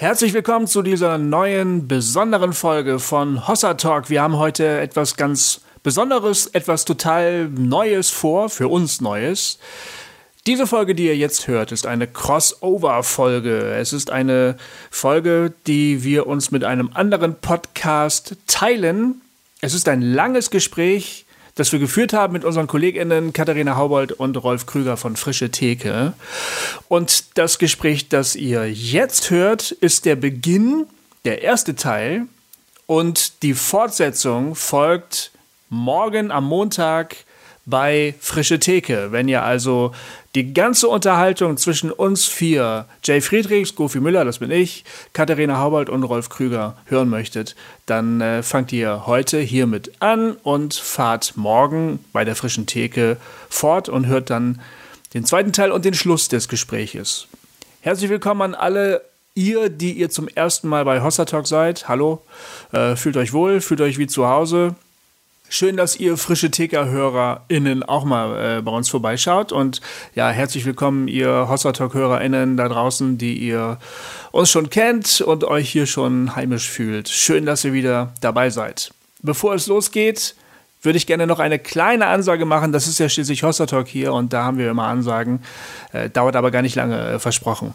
Herzlich willkommen zu dieser neuen, besonderen Folge von Hossa Talk. Wir haben heute etwas ganz Besonderes, etwas total Neues vor, für uns Neues. Diese Folge, die ihr jetzt hört, ist eine Crossover-Folge. Es ist eine Folge, die wir uns mit einem anderen Podcast teilen. Es ist ein langes Gespräch, das wir geführt haben mit unseren KollegInnen Katharina Haubold und Rolf Krüger von Frische Theke. Und das Gespräch, das ihr jetzt hört, ist der Beginn, der erste Teil. Und die Fortsetzung folgt morgen am Montag bei Frische Theke. Wenn ihr also die ganze Unterhaltung zwischen uns vier, Jay Friedrichs, Gofi Müller, das bin ich, Katharina Haubold und Rolf Krüger hören möchtet, dann äh, fangt ihr heute hiermit an und fahrt morgen bei der Frischen Theke fort und hört dann den zweiten Teil und den Schluss des Gespräches. Herzlich willkommen an alle ihr, die ihr zum ersten Mal bei Hossa Talk seid. Hallo, äh, fühlt euch wohl, fühlt euch wie zu Hause. Schön, dass ihr frische TK-HörerInnen auch mal äh, bei uns vorbeischaut. Und ja, herzlich willkommen, ihr Hossa Talk-HörerInnen da draußen, die ihr uns schon kennt und euch hier schon heimisch fühlt. Schön, dass ihr wieder dabei seid. Bevor es losgeht, würde ich gerne noch eine kleine Ansage machen. Das ist ja schließlich Hossa Talk hier und da haben wir immer Ansagen. Äh, dauert aber gar nicht lange, äh, versprochen.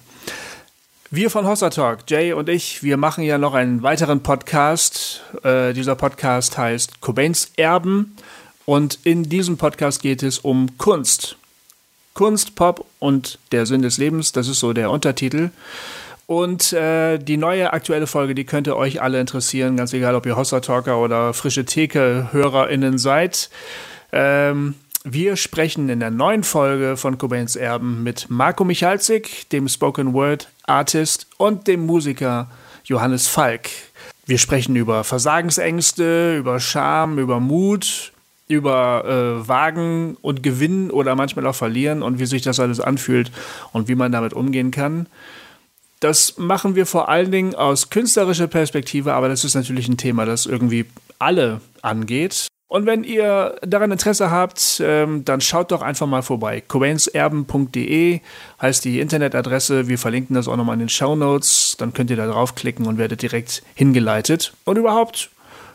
Wir von Hossa Talk, Jay und ich, wir machen ja noch einen weiteren Podcast. Äh, dieser Podcast heißt Cobains Erben. Und in diesem Podcast geht es um Kunst. Kunst, Pop und der Sinn des Lebens, das ist so der Untertitel. Und äh, die neue aktuelle Folge, die könnte euch alle interessieren, ganz egal, ob ihr Hossa Talker oder frische Theke-HörerInnen seid. Ähm, wir sprechen in der neuen Folge von Cobains Erben mit Marco Michalzik, dem Spoken Word Artist und dem Musiker Johannes Falk. Wir sprechen über Versagensängste, über Scham, über Mut, über äh, Wagen und Gewinnen oder manchmal auch Verlieren und wie sich das alles anfühlt und wie man damit umgehen kann. Das machen wir vor allen Dingen aus künstlerischer Perspektive, aber das ist natürlich ein Thema, das irgendwie alle angeht. Und wenn ihr daran Interesse habt, ähm, dann schaut doch einfach mal vorbei. Cobainserben.de heißt die Internetadresse. Wir verlinken das auch nochmal in den Show Notes. Dann könnt ihr da draufklicken und werdet direkt hingeleitet. Und überhaupt,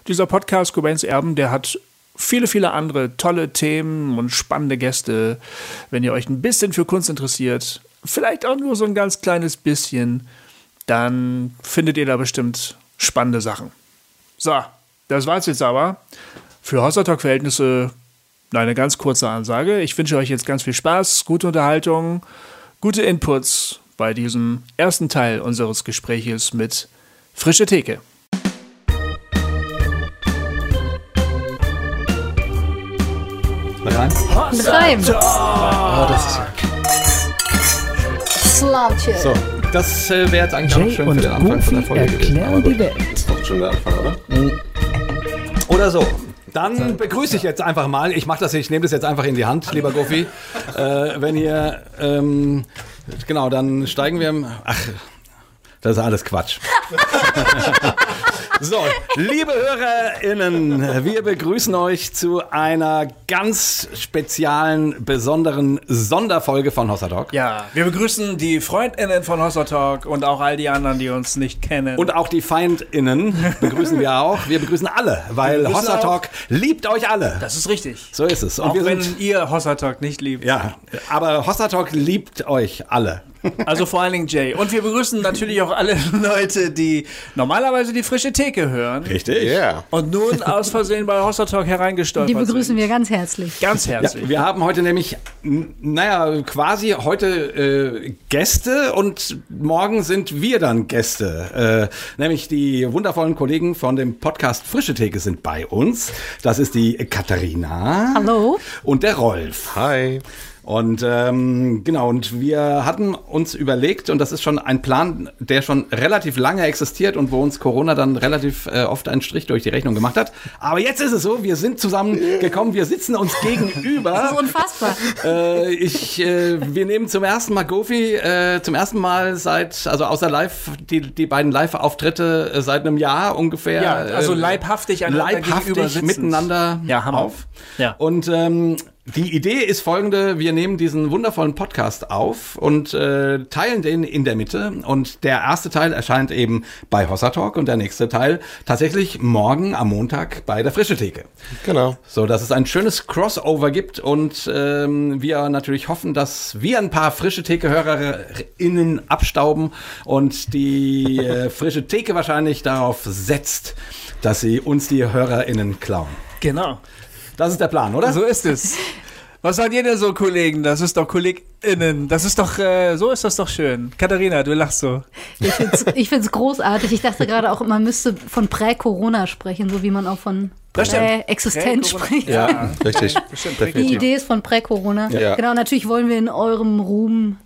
dieser Podcast Cobains Erben, der hat viele, viele andere tolle Themen und spannende Gäste. Wenn ihr euch ein bisschen für Kunst interessiert, vielleicht auch nur so ein ganz kleines bisschen, dann findet ihr da bestimmt spannende Sachen. So, das war's jetzt aber für Hossertalk-Verhältnisse eine ganz kurze Ansage. Ich wünsche euch jetzt ganz viel Spaß, gute Unterhaltung, gute Inputs bei diesem ersten Teil unseres Gespräches mit Frische Theke. Rein? Rein. Oh, das ist Slamche. So, das äh, wäre jetzt eigentlich auch schön und für den Anfang von der Goofy Folge gewesen. erklären aber gut. die Welt. Ist doch schon der Anfang, oder? Oder so. Dann begrüße ich jetzt einfach mal, ich mache das, ich nehme das jetzt einfach in die Hand, lieber Goofy. äh, wenn ihr, ähm, genau, dann steigen wir, im- ach, das ist alles Quatsch. So, liebe HörerInnen, wir begrüßen euch zu einer ganz speziellen, besonderen Sonderfolge von Hossa Talk. Ja, wir begrüßen die FreundInnen von Hossa Talk und auch all die anderen, die uns nicht kennen. Und auch die FeindInnen begrüßen wir auch. Wir begrüßen alle, weil Hossa Talk liebt euch alle. das ist richtig. So ist es. Und auch wir wenn ihr Hossa Talk nicht liebt. ja, aber Hossa Talk liebt euch alle. Also vor allen Dingen Jay. Und wir begrüßen natürlich auch alle Leute, die normalerweise die frische Theke hören Richtig? Ja. und nun aus Versehen bei Hossa Talk hereingestolpert Die begrüßen sind. wir ganz herzlich. Ganz Ja, herzlich. wir haben heute nämlich, naja, quasi heute äh, Gäste und morgen sind wir dann Gäste. Äh, nämlich die wundervollen Kollegen von dem Podcast Frische Theke sind bei uns. Das ist die Katharina. Hallo. Und der Rolf. Hi. Und ähm, genau, und wir hatten uns überlegt, und das ist schon ein Plan, der schon relativ lange existiert und wo uns Corona dann relativ äh, oft einen Strich durch die Rechnung gemacht hat. Aber jetzt ist es so, wir sind zusammengekommen, wir sitzen uns Das ist gegenüber. unfassbar. äh, ich, äh, wir nehmen zum ersten Mal Gofi, äh, zum ersten Mal seit, also außer live, die, die beiden Live-Auftritte äh, seit einem Jahr ungefähr. Ja, also äh, leibhaftig gegenüber leibhaftig miteinander Ja, Hammer. auf. Ja. Und ähm, Die Idee ist folgende, wir nehmen diesen wundervollen Podcast auf und äh, teilen den in der Mitte und der erste Teil erscheint eben bei Hossa Talk und der nächste Teil tatsächlich morgen am Montag bei der Frische Theke. Genau. So, dass es ein schönes Crossover gibt und ähm, wir natürlich hoffen, dass wir ein paar Frische Theke-HörerInnen abstauben und die äh, Frische Theke wahrscheinlich darauf setzt, dass sie uns die HörerInnen klauen. Genau. Das ist der Plan, oder? So ist es. Was sagt ihr denn so, Kollegen? Das ist doch KollegInnen. Das ist doch, äh, so ist das doch schön. Katharina, du lachst so. Ich finde es ich find's großartig. Ich dachte gerade auch, man müsste von Prä-Corona sprechen, so wie man auch von. Prä-Existenz spricht. Ja, richtig. Das stimmt, Die. Idee ist von Prä-Corona. Ja. Genau, natürlich wollen wir in eurem Ruhm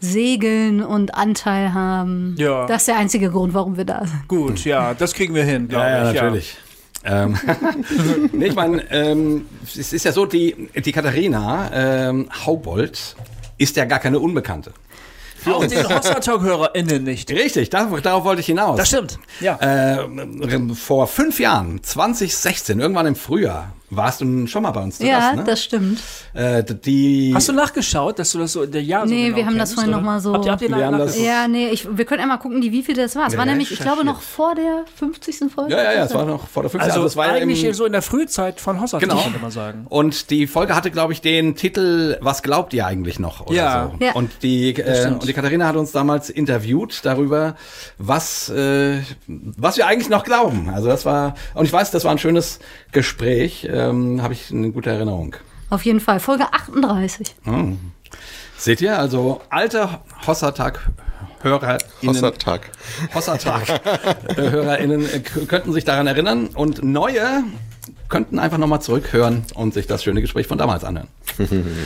segeln und Anteil haben. Ja. Das ist der einzige Grund, warum wir da sind. Gut, ja, das kriegen wir hin, glaube Ja, ja, ich. natürlich. Ähm, nee, ich meine, ähm, es ist ja so, die, die Katharina ähm, Haubold ist ja gar keine Unbekannte. Auch den Hossa-Talk-HörerInnen nicht. Richtig, darauf, darauf wollte ich hinaus. Das stimmt, ja. Äh, vor fünf Jahren, 2016, irgendwann im Frühjahr, warst du schon mal bei uns zu Ja, Gast, ne? das stimmt. äh, die, Hast du nachgeschaut, dass du das so in der Jahr so Nee, genau wir haben das kennst, vorhin oder? noch mal so- Habt ihr, habt ihr Wir haben das-? Ja, nee, ich, wir können einmal gucken, die, wie viel das war. Es war Ja, nämlich, ich glaube, noch vor der 50. Folge. ja, ja, ja, es war noch vor der 50. Also, das war ja eigentlich im, so in der Frühzeit von Hossa, Genau. könnte man sagen. Und die Folge hatte, glaube ich, den Titel Was glaubt ihr eigentlich noch? Oder Ja. so. Ja. Und, die, äh, und die Katharina hat uns damals interviewt darüber, was, äh, was wir eigentlich noch glauben. Also das war, und ich weiß, das war ein schönes Gespräch, ähm, habe ich eine gute Erinnerung. Auf jeden Fall. Folge 38. Seht ihr, also alte Hossatag-HörerInnen Hossertag. Äh, HörerInnen äh, k- könnten sich daran erinnern und neue könnten einfach nochmal zurückhören und sich das schöne Gespräch von damals anhören.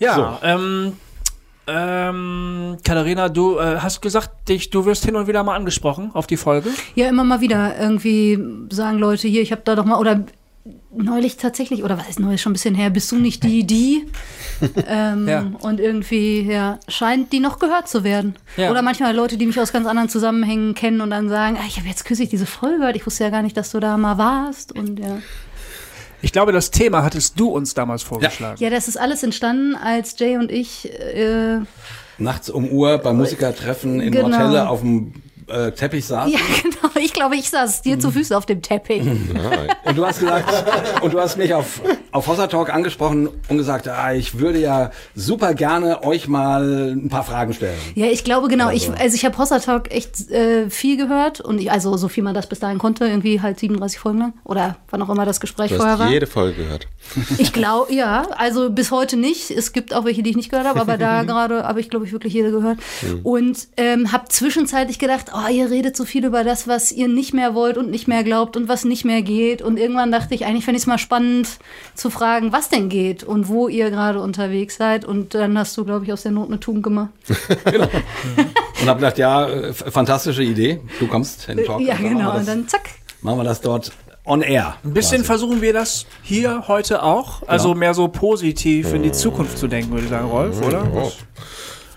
Ja, ähm, ähm, Katharina, du äh, hast gesagt, dich, du wirst hin und wieder mal angesprochen auf die Folge. Ja, immer mal wieder. Irgendwie sagen Leute hier, ich habe da doch mal, oder neulich tatsächlich, oder was ist neulich schon ein bisschen her, bist du nicht die, die? ähm, Ja. Und irgendwie, ja, scheint die noch gehört zu werden. Ja. Oder manchmal Leute, die mich aus ganz anderen Zusammenhängen kennen und dann sagen, ah, ich habe jetzt kürzlich diese Folge gehört, ich wusste ja gar nicht, dass du da mal warst. Und ja. Ich glaube, das Thema hattest du uns damals vorgeschlagen. Ja, das ist alles entstanden, als Jay und ich äh, Nachts um Uhr beim Musikertreffen in Genau. Nordhelle auf dem äh, Teppich saßen. ja, genau. Ich glaube, ich saß dir zu Füßen auf dem Teppich. Und du hast gesagt, und du hast mich auf, auf Hossa Talk angesprochen und gesagt, ah, ich würde ja super gerne euch mal ein paar Fragen stellen. Ja, ich glaube genau. Ich, also ich habe Hossa Talk echt äh, viel gehört und ich, also so viel man das bis dahin konnte, irgendwie halt 37 Folgen lang oder wann auch immer das Gespräch Du vorher hast war. jede Folge gehört. Ich glaube, ja, also bis heute nicht. Es gibt auch welche, die ich nicht gehört habe, aber da gerade habe ich, glaube ich, wirklich jede gehört. Und ähm, habe zwischenzeitlich gedacht, oh, ihr redet so viel über das, was ihr nicht mehr wollt und nicht mehr glaubt und was nicht mehr geht. Und irgendwann dachte ich, eigentlich fände ich es mal spannend zu fragen, was denn geht und wo ihr gerade unterwegs seid. Und dann hast du, glaube ich, aus der Not eine Tugend gemacht. Und habe gedacht, ja, äh, fantastische Idee. Du kommst in den Talk. ja, genau. das- Und dann zack. machen wir das dort on air. Ein bisschen quasi. versuchen wir das hier heute auch. Also mehr so positiv in die Zukunft zu denken, würde ich sagen, Rolf, oder? Oh.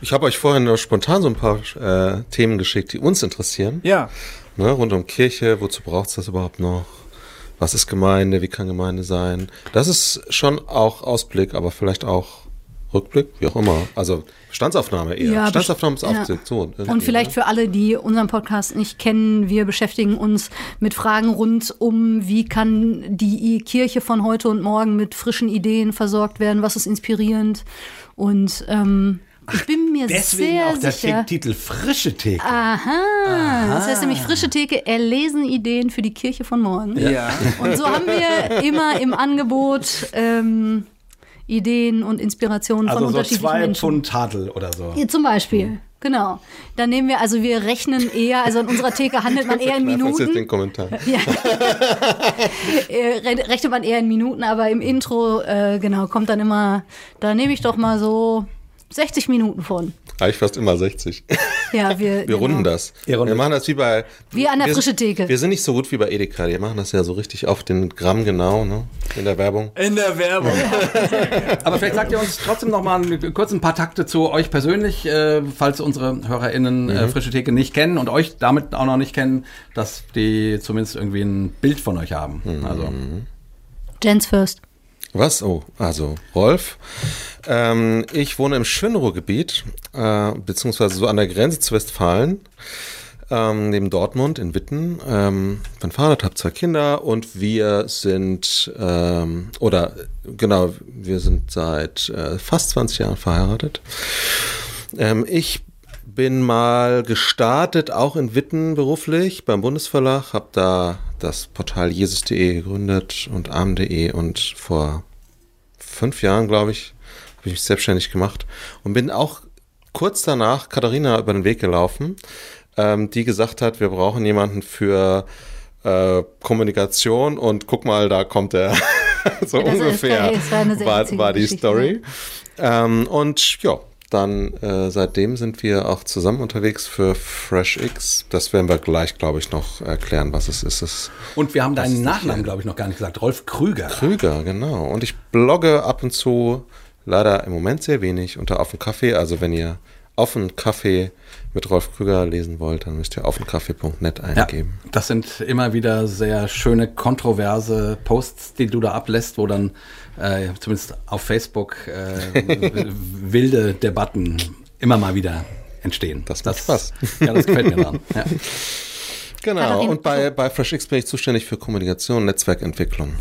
Ich habe euch vorhin nur spontan so ein paar äh, Themen geschickt, die uns interessieren. Ja. Ne, rund um Kirche, wozu braucht es das überhaupt noch? Was ist Gemeinde? Wie kann Gemeinde sein? Das ist schon auch Ausblick, aber vielleicht auch Rückblick, wie auch immer. Also Bestandsaufnahme eher. Ja, Bestandsaufnahme ist ja. So, Und vielleicht ne? für alle, die unseren Podcast nicht kennen, wir beschäftigen uns mit Fragen rund um, wie kann die Kirche von heute und morgen mit frischen Ideen versorgt werden, was ist inspirierend. Und ähm, ich bin mir Deswegen sehr auch der sicher. Titel Frische Theke. Aha, das heißt nämlich frische Theke, erlesen Ideen für die Kirche von morgen. Ja. Und so haben wir immer im Angebot ähm, Ideen und Inspirationen von Also so unterschiedlichen zwei Menschen. Pfund Tadel oder so. Ja, zum Beispiel. Genau. Dann nehmen wir, also wir rechnen eher, also in unserer Theke handelt man eher in Kneif uns jetzt den Minuten. Kommentar. Äh, re- rechnet man eher in Minuten, aber im Intro, äh, genau, kommt dann immer, da nehme ich doch mal so 60 Minuten von. Eigentlich fast immer 60. Ja, wir, Wir genau. runden das. Ihr rundet. Wir machen das wie bei. Wie an der wir, frische Theke. Wir sind nicht so gut wie bei Edeka. Die machen das ja so richtig auf den Gramm genau, ne? In der Werbung. In der Werbung. Aber vielleicht sagt ihr uns trotzdem noch mal ein- kurz ein paar Takte zu euch persönlich, äh, falls unsere HörerInnen äh, Frische Theke nicht kennen und euch damit auch noch nicht kennen, dass die zumindest irgendwie ein Bild von euch haben. Also Jens first. Was? Oh, also Rolf. Ähm, ich wohne im Schönruhrgebiet, äh, beziehungsweise so an der Grenze zu Westfalen, ähm, neben Dortmund in Witten. Ähm, bin verheiratet, habe zwei Kinder und wir sind, ähm, oder genau, wir sind seit äh, fast 20 Jahren verheiratet. Ähm, ich bin mal gestartet, auch in Witten beruflich beim Bundesverlag, habe da das Portal jesus.de gegründet und arm.de und vor fünf Jahren, glaube ich, habe ich mich selbstständig gemacht und bin auch kurz danach Katharina über den Weg gelaufen, ähm, die gesagt hat, wir brauchen jemanden für äh, Kommunikation und guck mal, da kommt er. so Ja, ungefähr war war, war die Geschichte, Story. Ähm, und ja, dann äh, seitdem sind wir auch zusammen unterwegs für FreshX. Das werden wir gleich, glaube ich, noch erklären, was es ist. Es Und wir haben deinen Nachnamen, glaube ich, noch gar nicht gesagt. Rolf Krüger. Krüger, genau. Und ich blogge ab und zu, leider im Moment sehr wenig, unter Auf Kaffee. Also wenn ihr Auf Kaffee mit Rolf Krüger lesen wollt, dann müsst ihr aufdenkaffee.net Ja, eingeben. das sind immer wieder sehr schöne, kontroverse Posts, die du da ablässt, wo dann äh, zumindest auf Facebook äh, wilde Debatten immer mal wieder entstehen. Das macht Spaß. Ja, das gefällt mir dran. Ja. Genau. Und bei, bei FreshX bin ich zuständig für Kommunikation und Netzwerkentwicklung.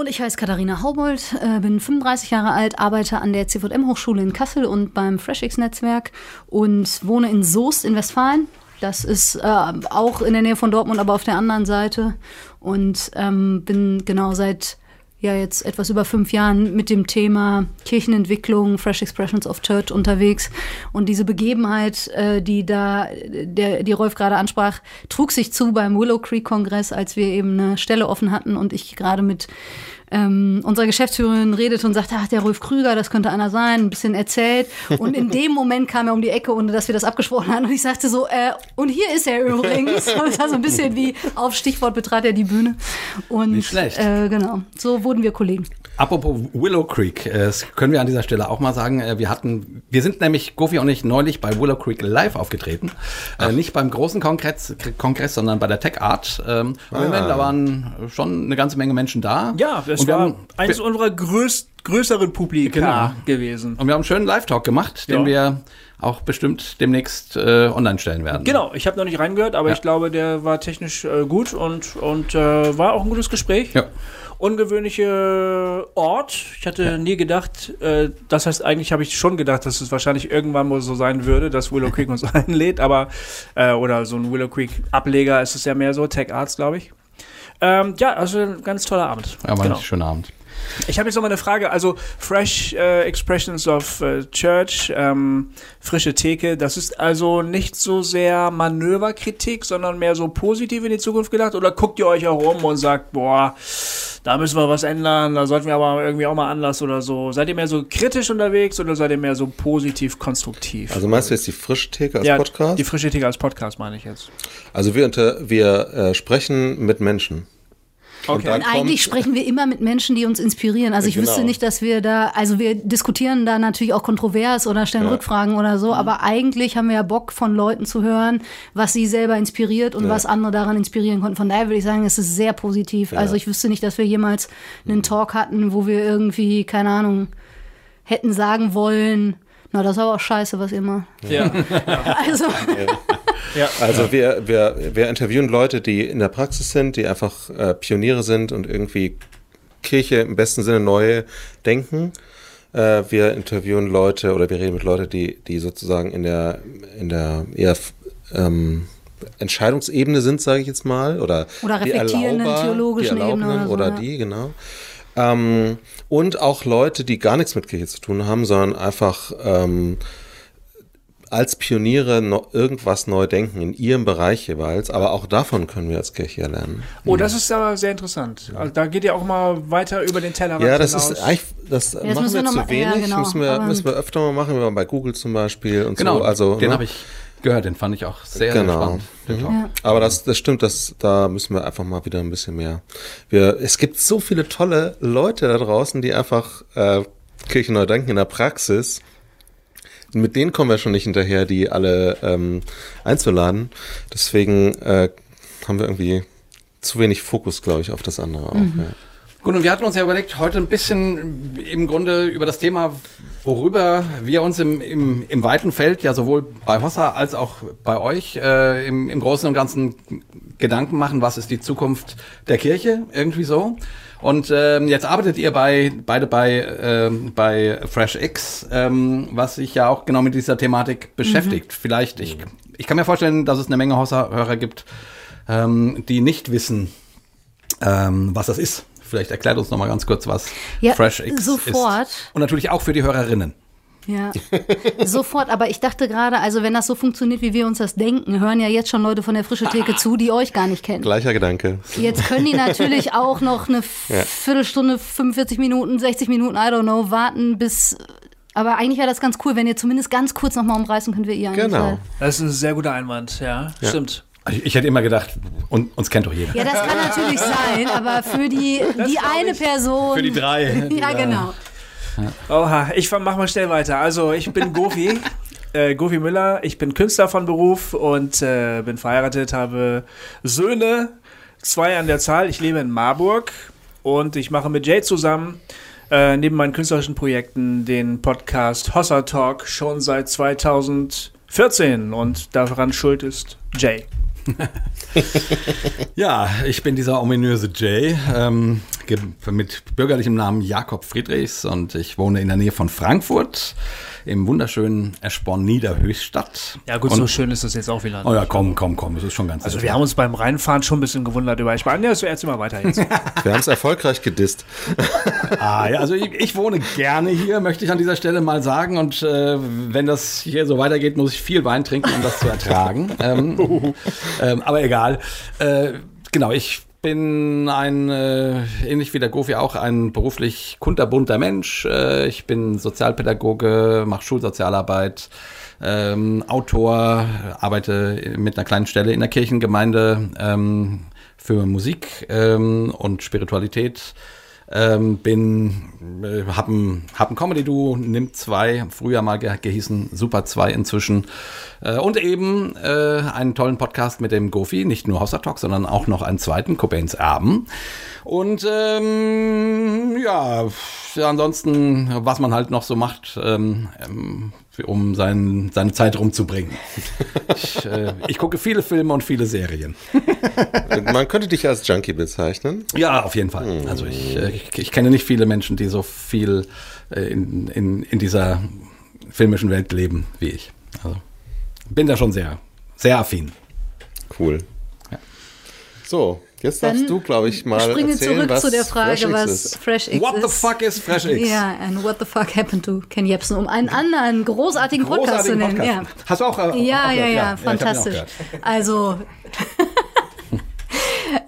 Und ich heiße Katharina Haubold, äh, bin 35 Jahre alt, arbeite an der CVM-Hochschule in Kassel und beim FreshX-Netzwerk und wohne in Soest in Westfalen. Das ist äh, auch in der Nähe von Dortmund, aber auf der anderen Seite. Und ähm, bin genau seit ja jetzt etwas über fünf Jahren mit dem Thema Kirchenentwicklung, Fresh Expressions of Church unterwegs. Und diese Begebenheit, äh, die da, der, die Rolf gerade ansprach, trug sich zu beim Willow Creek Kongress, als wir eben eine Stelle offen hatten und ich gerade mit ähm, unserer Geschäftsführerin redete und sagte, ach, der Rolf Krüger, das könnte einer sein, ein bisschen erzählt. Und in dem Moment kam er um die Ecke, ohne dass wir das abgesprochen hatten. Und ich sagte so, äh, und hier ist er übrigens. Und es war so ein bisschen wie auf Stichwort betrat er die Bühne. Und Nicht schlecht. Äh, genau, so wurden wir Kollegen. Apropos Willow Creek, äh, das können wir an dieser Stelle auch mal sagen. äh, Wir hatten, wir sind nämlich, Gofi und ich, neulich bei Willow Creek Live aufgetreten. Äh, nicht beim großen Kongress, Kongress, sondern bei der Tech Art. Ähm, meine, da waren schon eine ganze Menge Menschen da. Ja, das und wir war haben, eines unserer größt, größeren Publika Genau. gewesen. und wir haben einen schönen Live-Talk gemacht, den Ja. wir auch bestimmt demnächst äh, online stellen werden. Genau, ich habe noch nicht reingehört, aber Ja. ich glaube, der war technisch äh, gut und, und äh, war auch ein gutes Gespräch. Ja. Ungewöhnliche Ort. Ich hatte nie gedacht, äh, das heißt, eigentlich habe ich schon gedacht, dass es wahrscheinlich irgendwann mal so sein würde, dass Willow Creek uns einlädt, aber, äh, oder so ein Willow Creek Ableger ist es ja mehr so, Tech Arts, glaube ich. Ähm, ja, also ein ganz toller Abend. Ja, war Genau. ein schöner Abend. Ich habe jetzt noch mal eine Frage. Also Fresh äh, Expressions of äh, Church, ähm, frische Theke, das ist also nicht so sehr Manöverkritik, sondern mehr so positiv in die Zukunft gedacht? Oder guckt ihr euch auch um und sagt, boah, da müssen wir was ändern, da sollten wir aber irgendwie auch mal anders oder so? Seid ihr mehr so kritisch unterwegs oder seid ihr mehr so positiv konstruktiv? Also meinst du jetzt die Frischtheke als ja, Podcast? Die frische Theke als Podcast meine ich jetzt. Also wir, unter, wir äh, sprechen mit Menschen. Okay. dann Und eigentlich sprechen wir immer mit Menschen, die uns inspirieren. Also ich Genau. wüsste nicht, dass wir da, also wir diskutieren da natürlich auch kontrovers oder stellen Ja. Rückfragen oder so, aber eigentlich haben wir ja Bock von Leuten zu hören, was sie selber inspiriert und Ja. was andere daran inspirieren konnten. Von daher würde ich sagen, es ist sehr positiv. Also ich wüsste nicht, dass wir jemals einen Talk hatten, wo wir irgendwie, keine Ahnung, hätten sagen wollen, na, das ist aber auch scheiße, was macht. Ja. Also, Also wir, wir, wir interviewen Leute, die in der Praxis sind, die einfach äh, Pioniere sind und irgendwie Kirche im besten Sinne neu denken. Äh, wir interviewen Leute oder wir reden mit Leuten, die, die sozusagen in der, in der eher ähm, Entscheidungsebene sind, sage ich jetzt mal. Oder, Oder die reflektierenden Erlauber, theologischen die Ebene oder so, oder ja. die, genau. Ähm, und auch Leute, die gar nichts mit Kirche zu tun haben, sondern einfach ähm, als Pioniere noch irgendwas neu denken in ihrem Bereich jeweils, aber auch davon können wir als Kirche lernen. Oh, das ist aber sehr interessant. Also da geht ihr auch mal weiter über den Tellerrand Ja, das hinaus. ist eigentlich, das, das machen wir wir zu mal- wenig, ja, genau, müssen, wir, müssen wir öfter mal machen, wir bei Google zum Beispiel und Genau, so. Also, den ne? habe ich gehört, den fand ich auch sehr, sehr Genau. spannend. Den Talk. Ja. Aber das, das stimmt, das, da müssen wir einfach mal wieder ein bisschen mehr. Wir, es gibt so viele tolle Leute da draußen, die einfach äh, Kirche neu denken in der Praxis. Mit denen kommen wir schon nicht hinterher, die alle ähm, einzuladen. Deswegen äh, haben wir irgendwie zu wenig Fokus, glaube ich, auf das andere auch. Ja. Gut, und wir hatten uns ja überlegt, heute ein bisschen im Grunde über das Thema, worüber wir uns im, im, im weiten Feld, ja sowohl bei Hossa als auch bei euch, äh, im, im Großen und Ganzen Gedanken machen, was ist die Zukunft der Kirche, irgendwie so. Und ähm, jetzt arbeitet ihr bei beide bei ähm, bei FreshX, ähm, was sich ja auch genau mit dieser Thematik beschäftigt. Mhm. Vielleicht ich ich kann mir vorstellen, dass es eine Menge Hossa-Hörer gibt, ähm, die nicht wissen, ähm, was das ist. Vielleicht erklärt uns noch mal ganz kurz, was ja, FreshX sofort. ist. Und natürlich auch für die Hörerinnen. Ja, sofort. Aber ich dachte gerade, also wenn das so funktioniert, wie wir uns das denken, hören ja jetzt schon Leute von der Frische Theke zu, die euch gar nicht kennen. Gleicher Gedanke. Jetzt können die natürlich auch noch eine ja. Viertelstunde, 45 Minuten, 60 Minuten, I don't know, warten bis aber eigentlich wäre das ganz cool, wenn ihr zumindest ganz kurz nochmal umreißen könnt, wie ihr eigentlich Genau. Das ist ein sehr guter Einwand, ja, ja. stimmt. Ich, ich, hätte immer gedacht, und, uns kennt doch jeder. Ja, das kann natürlich sein, aber für die, die eine Person. Für die drei. ja, genau. Oha, ich mach mal schnell weiter. Also, ich bin Gofi, äh, Gofi Müller. Ich bin Künstler von Beruf und äh, bin verheiratet, habe Söhne, zwei an der Zahl. Ich lebe in Marburg und ich mache mit Jay zusammen äh, neben meinen künstlerischen Projekten den Podcast Hossa Talk schon seit 2014 und daran schuld ist Jay. ja, ich bin dieser ominöse Jay ähm, mit bürgerlichem Namen Jakob Friedrichs und ich wohne in der Nähe von Frankfurt im wunderschönen Eschborn Niederhöchstadt. Ja gut, und, so schön ist das jetzt auch wieder. Oh ja, komm, komm, komm, es ist schon ganz Also wir haben uns beim Reinfahren schon ein bisschen gewundert über Eschborn. Ja, erzähl mal weiter jetzt. wir haben es erfolgreich gedisst. ah, ja, also ich, ich, wohne gerne hier, möchte ich an dieser Stelle mal sagen und äh, wenn das hier so weitergeht, muss ich viel Wein trinken, um das zu ertragen. ähm, ähm, aber egal. Äh, genau, ich bin ein, äh, ähnlich wie der Gofi auch, ein beruflich kunterbunter Mensch. Äh, ich bin Sozialpädagoge, mache Schulsozialarbeit, ähm, Autor, arbeite mit einer kleinen Stelle in der Kirchengemeinde ähm, für Musik ähm, und Spiritualität. Ähm, bin, äh, hab ein, hab ein Comedy-Duo, nimmt zwei, früher mal ge gehießen Super 2 inzwischen. Äh, und eben äh, einen tollen Podcast mit dem Gofi, nicht nur Hossa Talk, sondern auch noch einen zweiten, Cobains Erben. Und ähm, ja, ansonsten, was man halt noch so macht, ähm um sein, seine Zeit rumzubringen. ich, äh, ich, gucke viele Filme und viele Serien. man könnte dich als Junkie bezeichnen. Ja, auf jeden Fall. Hm. Also ich, äh, ich, ich kenne nicht viele Menschen, die so viel äh, in, in, in dieser filmischen Welt leben wie ich. Also bin da schon sehr, sehr affin. Cool. Ja. So, Jetzt darfst Dann du, glaube ich, mal springe erzählen, zurück was zu der Frage, Fresh was ist. Fresh X what ist. What the fuck is Fresh X? Ja, and what the fuck happened to Ken Jebsen, um einen anderen großartigen, großartigen Podcast zu nennen. Podcast. Ja. Hast du auch? Äh, ja, auch ja, ja, ja, fantastisch. also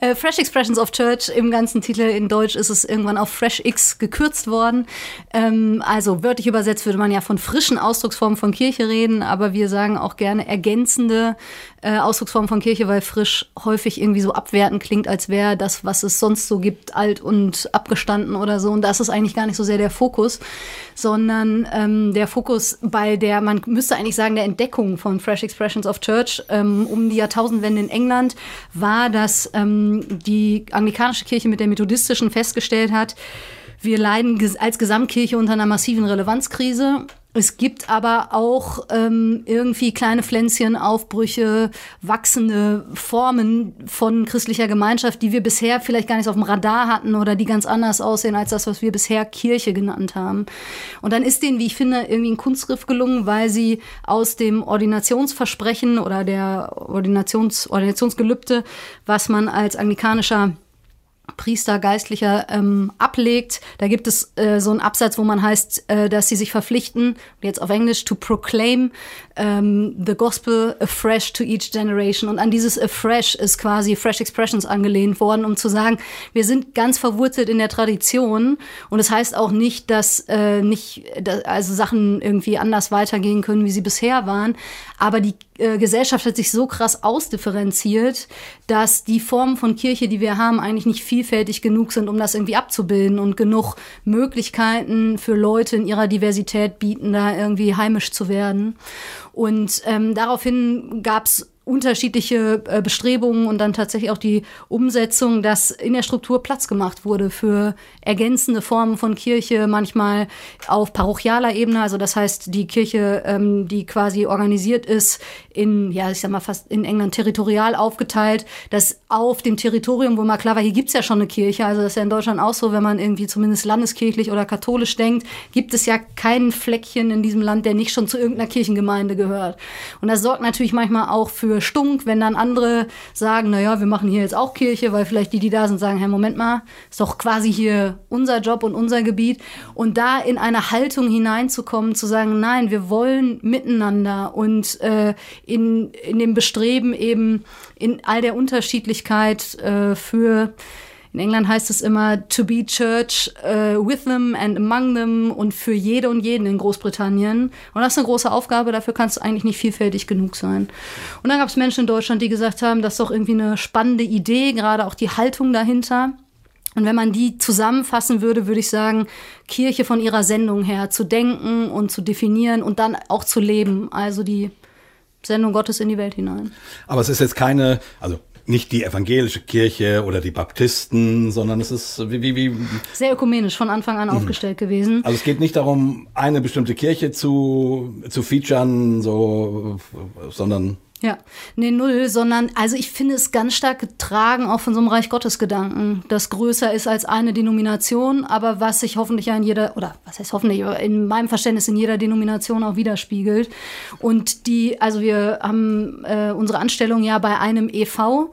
äh, Fresh Expressions of Church im ganzen Titel in Deutsch ist es irgendwann auf Fresh X gekürzt worden. Ähm, also wörtlich übersetzt würde man ja von frischen Ausdrucksformen von Kirche reden, aber wir sagen auch gerne ergänzende äh, Ausdrucksformen von Kirche, weil frisch häufig irgendwie so abwertend klingt, als wäre das, was es sonst so gibt, alt und abgestanden oder so. Und das ist eigentlich gar nicht so sehr der Fokus, sondern ähm, der Fokus bei der, man müsste eigentlich sagen, der Entdeckung von Fresh Expressions of Church ähm, um die Jahrtausendwende in England war, dass ähm, die anglikanische Kirche mit der methodistischen festgestellt hat, wir leiden als Gesamtkirche unter einer massiven Relevanzkrise es gibt aber auch ähm, irgendwie kleine Pflänzchen, Aufbrüche, wachsende Formen von christlicher Gemeinschaft, die wir bisher vielleicht gar nicht auf dem Radar hatten oder die ganz anders aussehen als das, was wir bisher Kirche genannt haben. Und dann ist denen, wie ich finde, irgendwie ein Kunstgriff gelungen, weil sie aus dem Ordinationsversprechen oder der Ordinations Ordinationsgelübde, was man als anglikanischer Priester, Geistlicher ähm, ablegt. Da gibt es äh, so einen Absatz, wo man heißt, äh, dass sie sich verpflichten, jetzt auf Englisch, to proclaim ähm, the gospel afresh to each generation. Und an dieses afresh ist quasi Fresh Expressions angelehnt worden, um zu sagen, wir sind ganz verwurzelt in der Tradition. Und es das heißt auch nicht, dass äh, nicht, dass, also Sachen irgendwie anders weitergehen können, wie sie bisher waren. Aber die äh, Gesellschaft hat sich so krass ausdifferenziert, dass die Formen von Kirche, die wir haben, eigentlich nicht vielfältig genug sind, um das irgendwie abzubilden und genug Möglichkeiten für Leute in ihrer Diversität bieten, da irgendwie heimisch zu werden. Und ähm, daraufhin gab es unterschiedliche äh, Bestrebungen und dann tatsächlich auch die Umsetzung, dass in der Struktur Platz gemacht wurde für ergänzende Formen von Kirche, manchmal auf parochialer Ebene, also das heißt die Kirche, ähm, die quasi organisiert ist in, ja, ich sag mal fast in England territorial aufgeteilt, dass auf dem Territorium, wo mal klar war, hier gibt's ja schon eine Kirche, also das ist ja in Deutschland auch so, wenn man irgendwie zumindest landeskirchlich oder katholisch denkt, gibt es ja kein Fleckchen in diesem Land, der nicht schon zu irgendeiner Kirchengemeinde gehört. Und das sorgt natürlich manchmal auch für Stunk, wenn dann andere sagen, naja, wir machen hier jetzt auch Kirche, weil vielleicht die, die da sind, sagen, hey, Moment mal, ist doch quasi hier unser Job und unser Gebiet. Und da in eine Haltung hineinzukommen, zu sagen, nein, wir wollen miteinander und äh, in, in dem Bestreben eben in all der Unterschiedlichkeit äh, für in England heißt es immer to be church uh, with them and among them und für jede und jeden in Großbritannien. Und das ist eine große Aufgabe, dafür kannst du eigentlich nicht vielfältig genug sein. Und dann gab es Menschen in Deutschland, die gesagt haben, das ist doch irgendwie eine spannende Idee, gerade auch die Haltung dahinter. Und wenn man die zusammenfassen würde, würde ich sagen, Kirche von ihrer Sendung her zu denken und zu definieren und dann auch zu leben. Also die Sendung Gottes in die Welt hinein. Aber es ist jetzt keine, also nicht die evangelische Kirche oder die Baptisten, sondern es ist wie, wie, wie sehr ökumenisch von Anfang an mhm. aufgestellt gewesen. Also es geht nicht darum, eine bestimmte Kirche zu, zu featuren, so, sondern ja, nee, null, sondern also ich finde es ganz stark getragen auch von so einem Reich Gottes Gedanken, das größer ist als eine Denomination, aber was sich hoffentlich ja in jeder, oder was heißt hoffentlich, in meinem Verständnis in jeder Denomination auch widerspiegelt. Und die, also wir haben äh, unsere Anstellung ja bei einem EV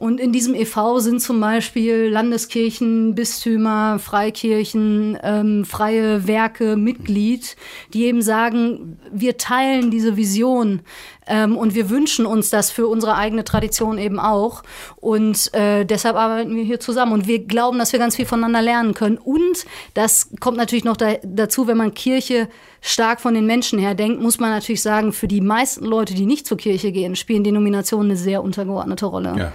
und in diesem EV sind zum Beispiel Landeskirchen, Bistümer, Freikirchen, ähm, freie Werke Mitglied, die eben sagen, wir teilen diese Vision ähm, und wir wünschen uns das für unsere eigene Tradition eben auch. Und äh, deshalb arbeiten wir hier zusammen. Und wir glauben, dass wir ganz viel voneinander lernen können. Und das kommt natürlich noch da, dazu, wenn man Kirche stark von den Menschen her denkt, muss man natürlich sagen, für die meisten Leute, die nicht zur Kirche gehen, spielen Denominationen eine sehr untergeordnete Rolle. Ja.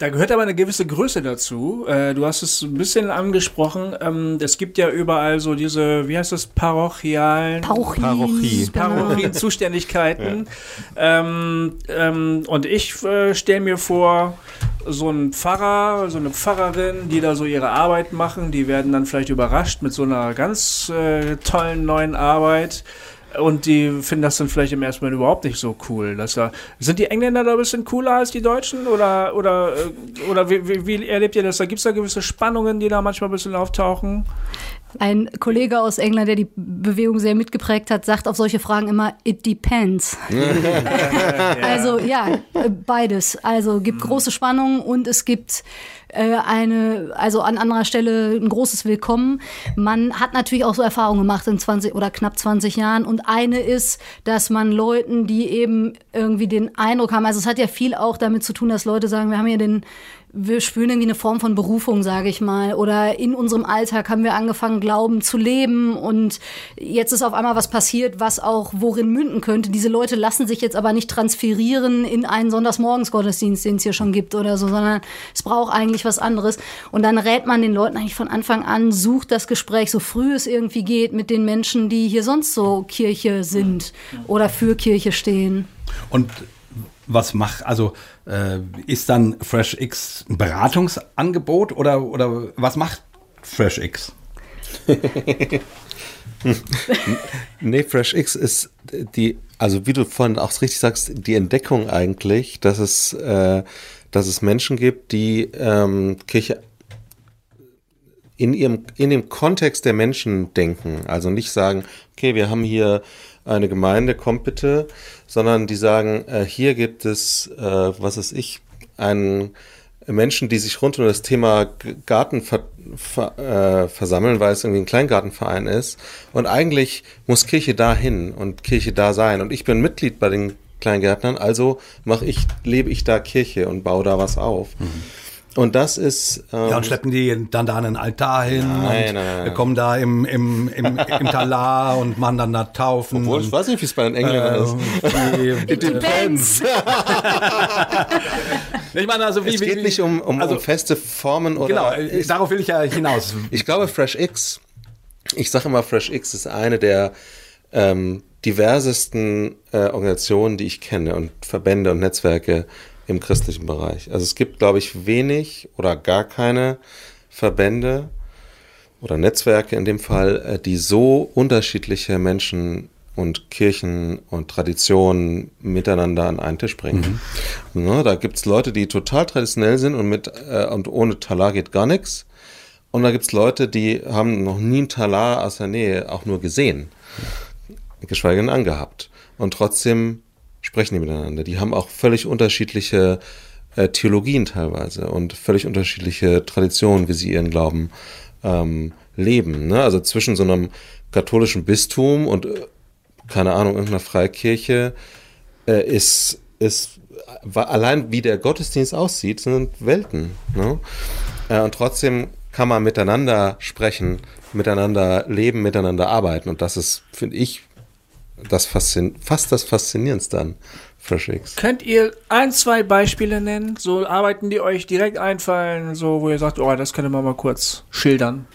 Da gehört aber eine gewisse Größe dazu. Äh, du hast es ein bisschen angesprochen. Ähm, es gibt ja überall so diese, wie heißt das, parochialen Parochien, Parochie. Genau. Parochien-Zuständigkeiten. Ja. Ähm, ähm, und ich äh, stelle mir vor, so ein Pfarrer, so eine Pfarrerin, die da so ihre Arbeit machen, die werden dann vielleicht überrascht mit so einer ganz äh, tollen neuen Arbeit. Und die finden das dann vielleicht im ersten Moment überhaupt nicht so cool. Dass da, sind die Engländer da ein bisschen cooler als die Deutschen? Oder, oder, äh, oder wie, wie, wie erlebt ihr das? Da gibt es da gewisse Spannungen, die da manchmal ein bisschen auftauchen? Ein Kollege aus England, der die Bewegung sehr mitgeprägt hat, sagt auf solche Fragen immer, it depends. also ja, beides. Also gibt große Spannungen und es gibt äh, eine, also an anderer Stelle ein großes Willkommen. Man hat natürlich auch so Erfahrungen gemacht in 20 oder knapp 20 Jahren und eine ist, dass man Leuten, die eben irgendwie den Eindruck haben, also es hat ja viel auch damit zu tun, dass Leute sagen, wir haben hier den wir spüren irgendwie eine Form von Berufung, sage ich mal. Oder in unserem Alltag haben wir angefangen, Glauben zu leben und jetzt ist auf einmal was passiert, was auch worin münden könnte. Diese Leute lassen sich jetzt aber nicht transferieren in einen Sonntagsmorgensgottesdienst, den es hier schon gibt oder so, sondern es braucht eigentlich was anderes. Und dann rät man den Leuten eigentlich von Anfang an, sucht das Gespräch so früh es irgendwie geht mit den Menschen, die hier sonst so Kirche sind oder für Kirche stehen. Und was macht, also ist dann FreshX ein Beratungsangebot oder, oder was macht FreshX? nee, FreshX ist die, also wie du vorhin auch richtig sagst, die Entdeckung eigentlich, dass es, äh, dass es Menschen gibt, die ähm, Kirche in ihrem, in dem Kontext der Menschen denken. Also nicht sagen, okay, wir haben hier eine Gemeinde, kommt bitte, sondern die sagen, äh, hier gibt es, äh, was weiß ich, einen Menschen, die sich rund um das Thema Garten ver, ver, äh, versammeln, weil es irgendwie ein Kleingartenverein ist. Und eigentlich muss Kirche dahin und Kirche da sein. Und ich bin Mitglied bei den Kleingärtnern, also mache ich, lebe ich da Kirche und baue da was auf. Mhm. Und das ist. Ähm, ja, und schleppen die dann da einen Altar hin nein, und nein, nein, kommen da im, im, im, im Talar und man dann da taufen. Obwohl, ich weiß nicht, wie es bei den Engländern äh, ist. It depends. ich meine, also wie, es geht wie, nicht um, um, also, um feste Formen oder. Genau, ich, darauf will ich ja hinaus. Ich glaube, Fresh X, ich sage immer, Fresh X ist eine der ähm, diversesten äh, Organisationen, die ich kenne und Verbände und Netzwerke im christlichen Bereich. Also es gibt, glaube ich, wenig oder gar keine Verbände oder Netzwerke in dem Fall, äh, die so unterschiedliche Menschen und Kirchen und Traditionen miteinander an einen Tisch bringen. Mhm. Ja, da gibt's Leute, die total traditionell sind und mit äh, und ohne Talar geht gar nichts. Und da gibt's Leute, die haben noch nie ein Talar aus der Nähe auch nur gesehen, geschweige denn angehabt. Und trotzdem sprechen die miteinander. Die haben auch völlig unterschiedliche äh, Theologien teilweise und völlig unterschiedliche Traditionen, wie sie ihren Glauben ähm, leben. Ne? Also zwischen so einem katholischen Bistum und äh, keine Ahnung, irgendeiner Freikirche äh, ist, ist allein wie der Gottesdienst aussieht, sind Welten. Ne? Äh, und trotzdem kann man miteinander sprechen, miteinander leben, miteinander arbeiten. Und das ist, finde ich, das Faszin fast das Faszinierendste an FreshX. Könnt ihr ein, zwei Beispiele nennen? So arbeiten die euch direkt einfallen, so wo ihr sagt, oh, das könnte man mal kurz schildern.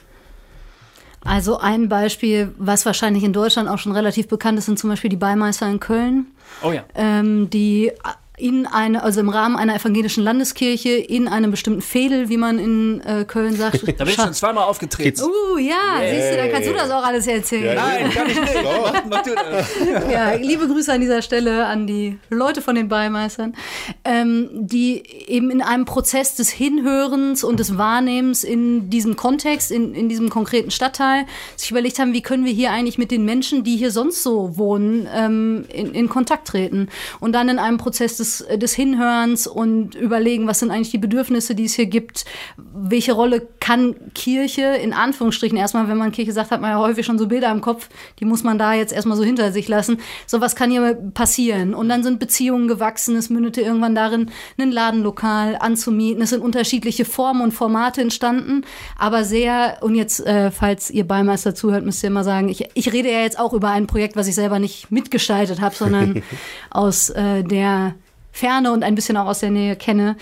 Also ein Beispiel, was wahrscheinlich in Deutschland auch schon relativ bekannt ist, sind zum Beispiel die Beimeister in Köln. Oh ja. Ähm, die in eine, also im Rahmen einer evangelischen Landeskirche in einem bestimmten Fädel, wie man in äh, Köln sagt. Da bin ich schon zweimal aufgetreten. Uh, ja, yeah. siehst du, dann kannst du das auch alles erzählen. Ja, Nein, kann ich nicht. mach, mach du das. ja, liebe Grüße an dieser Stelle an die Leute von den Beimeistern, ähm, die eben in einem Prozess des Hinhörens und des Wahrnehmens in diesem Kontext, in, in diesem konkreten Stadtteil, sich überlegt haben, wie können wir hier eigentlich mit den Menschen, die hier sonst so wohnen, ähm, in, in Kontakt treten. Und dann in einem Prozess des des, des Hinhörens und überlegen, was sind eigentlich die Bedürfnisse, die es hier gibt. Welche Rolle kann Kirche, in Anführungsstrichen erstmal, wenn man Kirche sagt, hat man ja häufig schon so Bilder im Kopf, die muss man da jetzt erstmal so hinter sich lassen. So was kann hier passieren. Und dann sind Beziehungen gewachsen. Es mündete irgendwann darin, ein Ladenlokal anzumieten. Es sind unterschiedliche Formen und Formate entstanden, aber sehr, und jetzt, äh, falls ihr Beimeister zuhört, müsst ihr mal sagen, ich, ich rede ja jetzt auch über ein Projekt, was ich selber nicht mitgestaltet habe, sondern aus äh, der Ferne und ein bisschen auch aus der Nähe kenne.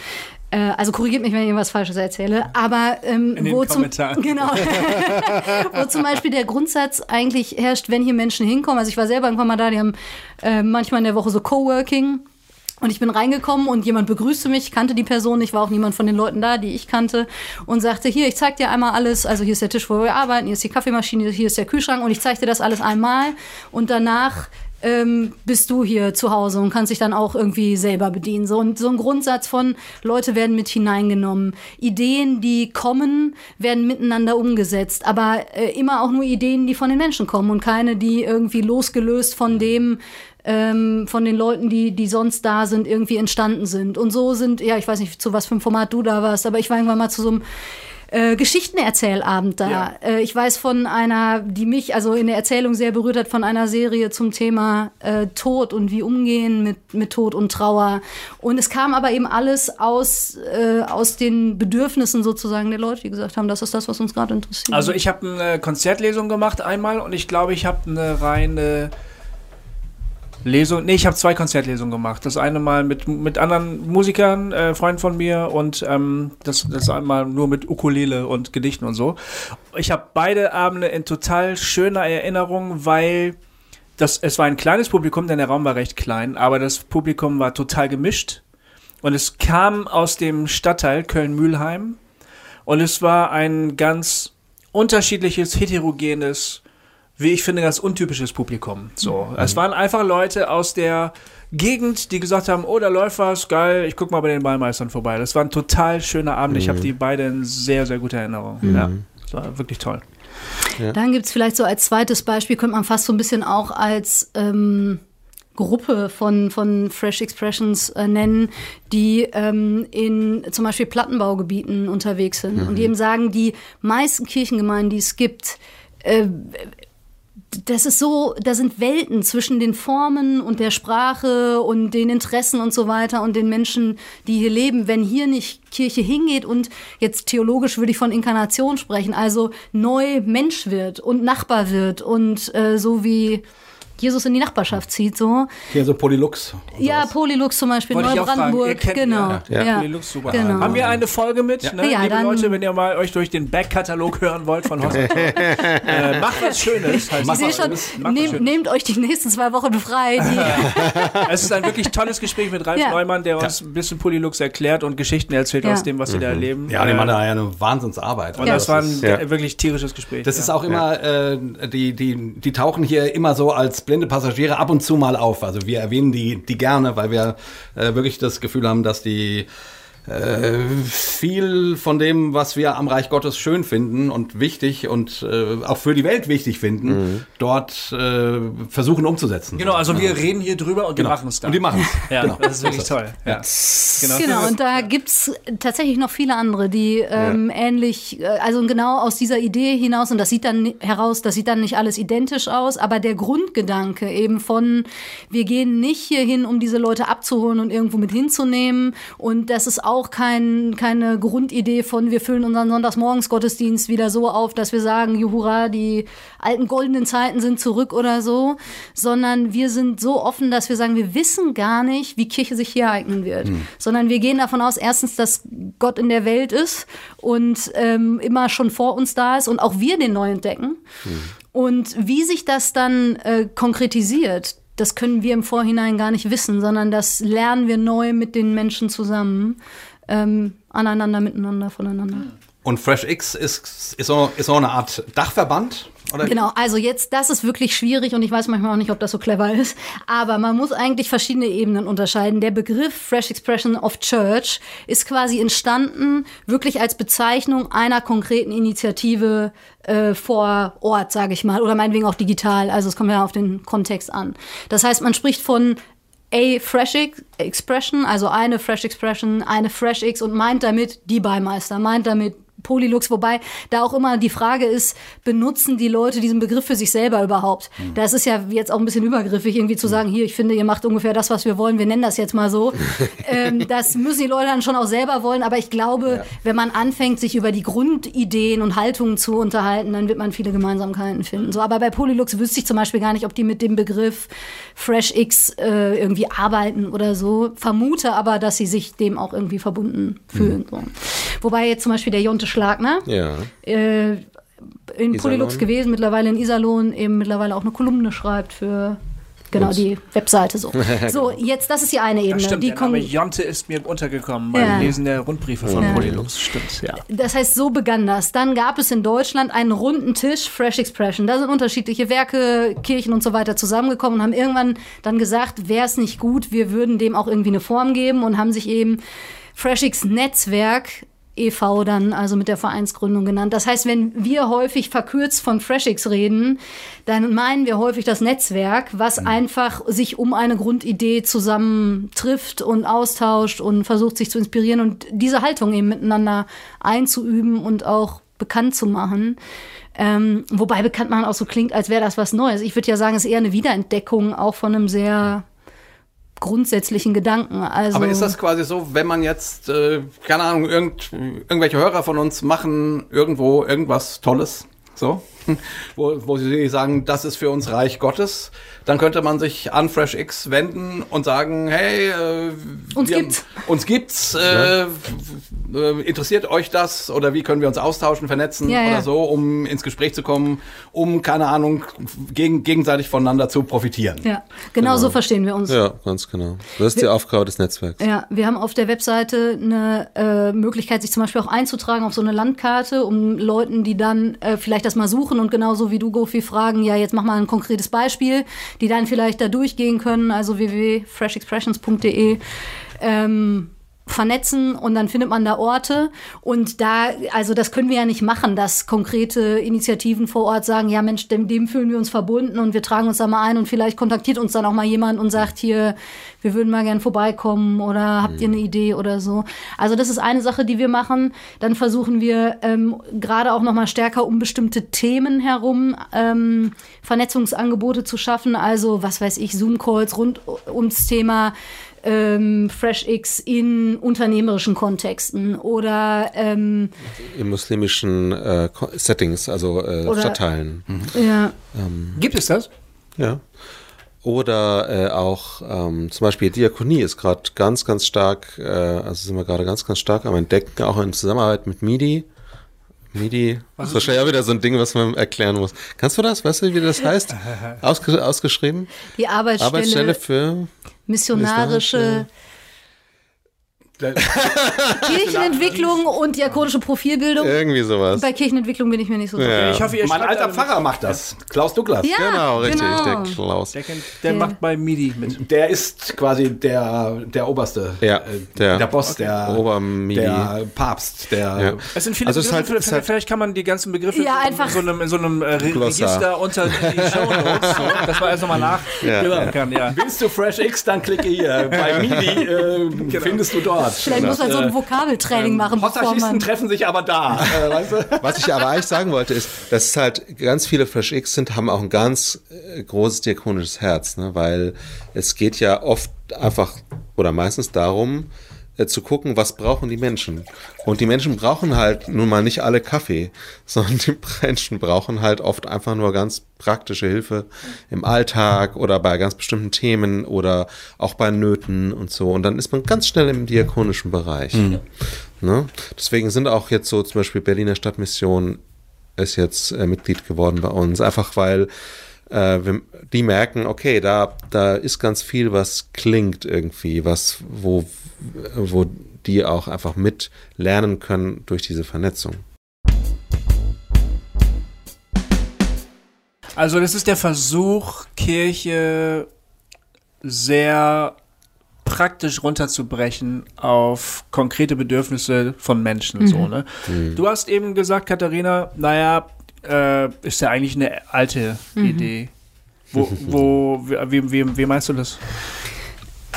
Äh, also korrigiert mich, wenn ich irgendwas Falsches erzähle. Aber ähm, wo, zum, genau, wo zum Beispiel der Grundsatz eigentlich herrscht, wenn hier Menschen hinkommen. Also ich war selber irgendwann mal da, die haben äh, manchmal in der Woche so Coworking. Und ich bin reingekommen und jemand begrüßte mich, kannte die Person nicht, war auch niemand von den Leuten da, die ich kannte und sagte, hier, ich zeig dir einmal alles, also hier ist der Tisch, wo wir arbeiten, hier ist die Kaffeemaschine, hier ist der Kühlschrank und ich zeig dir das alles einmal und danach ähm, bist du hier zu Hause und kannst dich dann auch irgendwie selber bedienen. So, und so ein Grundsatz von Leute werden mit hineingenommen. Ideen, die kommen, werden miteinander umgesetzt. Aber äh, immer auch nur Ideen, die von den Menschen kommen und keine, die irgendwie losgelöst von dem, ähm, von den Leuten, die, die sonst da sind, irgendwie entstanden sind. Und so sind, ja, ich weiß nicht, zu was für einem Format du da warst, aber ich war irgendwann mal zu so einem äh, Geschichtenerzählabend da. Ja. Äh, ich weiß von einer, die mich also in der Erzählung sehr berührt hat, von einer Serie zum Thema äh, Tod und wie umgehen mit, mit Tod und Trauer. Und es kam aber eben alles aus, äh, aus den Bedürfnissen sozusagen der Leute, die gesagt haben, das ist das, was uns gerade interessiert. Also ich habe eine Konzertlesung gemacht einmal und ich glaube, ich habe eine reine Lesung, nee, ich habe zwei Konzertlesungen gemacht. Das eine mal mit, mit anderen Musikern, äh, Freunden von mir und ähm, das, das einmal nur mit Ukulele und Gedichten und so. Ich habe beide Abende in total schöner Erinnerung, weil das, es war ein kleines Publikum, denn der Raum war recht klein, aber das Publikum war total gemischt und es kam aus dem Stadtteil Köln-Mühlheim und es war ein ganz unterschiedliches, heterogenes wie ich finde, ganz untypisches Publikum. So, mhm. es waren einfach Leute aus der Gegend, die gesagt haben, oh, da läuft was, geil, ich guck mal bei den Ballmeistern vorbei. Das war ein total schöner Abend. Mhm. Ich habe die beiden in sehr, sehr gute Erinnerung. Mhm. Ja, das war wirklich toll. Ja. Dann gibt es vielleicht so als zweites Beispiel, könnte man fast so ein bisschen auch als ähm, Gruppe von, von Fresh Expressions äh, nennen, die ähm, in zum Beispiel Plattenbaugebieten unterwegs sind mhm. und die eben sagen, die meisten Kirchengemeinden, die es gibt, äh, das ist so, da sind Welten zwischen den Formen und der Sprache und den Interessen und so weiter und den Menschen, die hier leben. Wenn hier nicht Kirche hingeht und jetzt theologisch würde ich von Inkarnation sprechen, also neu Mensch wird und Nachbar wird und äh, so wie Jesus in die Nachbarschaft zieht. So. Hier so Polylux. Ja. Polylux zum Beispiel, Wollte Neubrandenburg. kennt- Genau. Ja, Ja. Polylux, super. Genau. Haben wir eine Folge mit, ne? Ja, liebe dann- Leute, wenn ihr mal euch durch den Backkatalog hören wollt von Hossa äh, Macht was Schönes. Heißt Ich sehe schon, Macht was nehmt, Schönes. nehmt euch die nächsten zwei Wochen frei. Es ist ein wirklich tolles Gespräch mit Ralf Ja. Neumann, der uns ein bisschen Polylux erklärt und Geschichten erzählt Ja. aus dem, was sie da erleben. Ja, die machen da ja eine Wahnsinnsarbeit. Und das war ein Ja. wirklich tierisches Gespräch. Das ja. ist auch immer, äh, die, die, die tauchen hier immer so als blinde Passagiere ab und zu mal auf. Also wir erwähnen die, die gerne, weil wir äh, wirklich das Gefühl haben, dass die äh, viel von dem, was wir am Reich Gottes schön finden und wichtig und äh, auch für die Welt wichtig finden, dort äh, versuchen umzusetzen. Genau, also wir reden hier drüber und Genau. die machen es dann. Und die machen es. Ja, Genau. das ist wirklich toll. Ja. Genau. Genau, und da gibt's tatsächlich noch viele andere, die ähm, ähnlich, äh, also genau aus dieser Idee hinaus, und das sieht dann heraus, das sieht dann nicht alles identisch aus, aber der Grundgedanke eben von, wir gehen nicht hierhin, um diese Leute abzuholen und irgendwo mit hinzunehmen. Und das ist auch kein, keine Grundidee von, wir füllen unseren Sonntagsmorgensgottesdienst wieder so auf, dass wir sagen, juhura, die alten goldenen Zeiten sind zurück oder so, sondern wir sind so offen, dass wir sagen, wir wissen gar nicht, wie Kirche sich hier eignen wird, sondern wir gehen davon aus, erstens, dass Gott in der Welt ist und ähm, immer schon vor uns da ist und auch wir den neu entdecken. Und wie sich das dann äh, konkretisiert, das können wir im Vorhinein gar nicht wissen, sondern das lernen wir neu mit den Menschen zusammen, ähm, aneinander, miteinander, voneinander. Und FreshX ist, ist, so, ist so eine Art Dachverband? Oder? Genau, also jetzt, das ist wirklich schwierig und ich weiß manchmal auch nicht, ob das so clever ist. Aber man muss eigentlich verschiedene Ebenen unterscheiden. Der Begriff Fresh Expression of Church ist quasi entstanden, wirklich als Bezeichnung einer konkreten Initiative äh, vor Ort, sage ich mal, oder meinetwegen auch digital. Also es kommt ja auf den Kontext an. Das heißt, man spricht von a Fresh Ex- Expression, also eine Fresh Expression, eine Fresh X und meint damit die Beimeister, meint damit Polylux, wobei da auch immer die Frage ist, benutzen die Leute diesen Begriff für sich selber überhaupt? Das ist ja jetzt auch ein bisschen übergriffig, irgendwie zu sagen, hier, ich finde, ihr macht ungefähr das, was wir wollen, wir nennen das jetzt mal so. ähm, das müssen die Leute dann schon auch selber wollen, aber ich glaube, wenn man anfängt, sich über die Grundideen und Haltungen zu unterhalten, dann wird man viele Gemeinsamkeiten finden. So, aber bei Polylux wüsste ich zum Beispiel gar nicht, ob die mit dem Begriff FreshX äh, irgendwie arbeiten oder so. Vermute aber, dass sie sich dem auch irgendwie verbunden fühlen. So. Wobei jetzt zum Beispiel der Jonte Schlagner Ja. äh, in Iserlohn. Polylux gewesen, mittlerweile in Iserlohn, eben mittlerweile auch eine Kolumne schreibt für genau Uns. die Webseite so. So, jetzt, das ist die eine Ja, Ebene. stimmt, die der Name Jonte ist mir untergekommen beim Ja. Lesen der Rundbriefe von Ja. Polylux. Stimmt, ja. Das heißt, so begann das. Dann gab es in Deutschland einen runden Tisch, Fresh Expression. Da sind unterschiedliche Werke, Kirchen und so weiter zusammengekommen und haben irgendwann dann gesagt, wäre es nicht gut, wir würden dem auch irgendwie eine Form geben und haben sich eben FreshX Netzwerk e.V. dann also mit der Vereinsgründung genannt. Das heißt, wenn wir häufig verkürzt von FreshX reden, dann meinen wir häufig das Netzwerk, was einfach sich um eine Grundidee zusammentrifft und austauscht und versucht sich zu inspirieren und diese Haltung eben miteinander einzuüben und auch bekannt zu machen. Ähm, wobei bekannt machen auch so klingt, als wäre das was Neues. Ich würde ja sagen, es ist eher eine Wiederentdeckung auch von einem sehr grundsätzlichen Gedanken. Also, Aber ist das quasi so, wenn man jetzt, äh, keine Ahnung, irgend, irgendwelche Hörer von uns machen irgendwo irgendwas Tolles, so, wo, wo sie sagen, das ist für uns Reich Gottes, dann könnte man sich an FreshX wenden und sagen, hey, äh, Uns wir, gibt's. uns gibt's, äh, äh, interessiert euch das oder wie können wir uns austauschen, vernetzen Ja, ja. oder so, um ins Gespräch zu kommen, um, keine Ahnung, gegen, gegenseitig voneinander zu profitieren. ja, genau, so verstehen wir uns. Ja, ganz genau. Das ist die Aufgabe des Netzwerks. Ja, wir haben auf der Webseite eine äh, Möglichkeit, sich zum Beispiel auch einzutragen auf so eine Landkarte, um Leuten, die dann äh, vielleicht das mal suchen und genauso wie du, Gofi, fragen, ja, jetzt mach mal ein konkretes Beispiel, die dann vielleicht da durchgehen können, also www.freshexpressions.de. Ähm, vernetzen und dann findet man da Orte und da, also das können wir ja nicht machen, dass konkrete Initiativen vor Ort sagen, ja Mensch, dem, dem fühlen wir uns verbunden und wir tragen uns da mal ein und vielleicht kontaktiert uns dann auch mal jemand und sagt hier, wir würden mal gern vorbeikommen oder habt ihr eine Idee oder so. Also das ist eine Sache, die wir machen. Dann versuchen wir ähm, gerade auch noch mal stärker um bestimmte Themen herum ähm, Vernetzungsangebote zu schaffen. Also was weiß ich, Zoom-Calls rund ums Thema ähm, FreshX in unternehmerischen Kontexten oder ähm, In muslimischen äh, Settings, also äh, Oder- Stadtteilen. ja, Gibt es das? Ja. Oder äh, auch ähm, zum Beispiel Diakonie ist gerade ganz, ganz stark, äh, also sind wir gerade ganz, ganz stark am Entdecken, auch in Zusammenarbeit mit MIDI. MIDI was ist wahrscheinlich auch wieder so ein Ding, was man erklären muss. Kannst du das? Weißt du, wie das heißt? Ausge ausgeschrieben? Die Arbeitsstelle, Arbeitsstelle für missionarische Kirchenentwicklung und diakonische Profilbildung. Irgendwie sowas. Bei Kirchenentwicklung bin ich mir nicht so sicher. Ja. Ich hoffe, ihr mein alter Pfarrer macht das. Klaus Douglas. Ja, genau, richtig, genau. der Klaus. Der, kennt, der macht bei MIDI mit. Der ist quasi der, der Oberste. Ja, äh, der- der Boss, der, Obermidi. der Papst, der. Ja. Es sind viele Also es ist Begriffe, halt- vielleicht, halt- vielleicht kann man die ganzen Begriffe Ja, in, einfach- so einem, in so einem äh. Register unter die Show Notes, so, dass man erst nochmal nach Ja, hören ja. kann. Ja. Willst du Fresh X, dann klicke hier. Bei MIDI äh, findest du dort. Vielleicht muss man so ein Vokabeltraining machen, bevor Hossachisten treffen sich aber da. Äh, weißt du? Was ich aber eigentlich sagen wollte, ist, dass es halt ganz viele Fresh X sind, haben auch ein ganz äh, großes diakonisches Herz, ne? weil es geht ja oft einfach oder meistens darum, äh, zu gucken, was brauchen die Menschen. Und die Menschen brauchen halt nun mal nicht alle Kaffee, sondern die Menschen brauchen halt oft einfach nur ganz praktische Hilfe im Alltag oder bei ganz bestimmten Themen oder auch bei Nöten und so. Und dann ist man ganz schnell im diakonischen Bereich. Ne? Deswegen sind auch jetzt so zum Beispiel Berliner Stadtmission ist jetzt äh, Mitglied geworden bei uns, einfach weil die merken, okay, da, da ist ganz viel, was klingt irgendwie, was, wo, wo die auch einfach mit lernen können durch diese Vernetzung. Also das ist der Versuch, Kirche sehr praktisch runterzubrechen auf konkrete Bedürfnisse von Menschen. So, ne? Du hast eben gesagt, Katharina, naja, äh, ist ja eigentlich eine alte Idee. Wo, wo, wie, wie, wie meinst du das?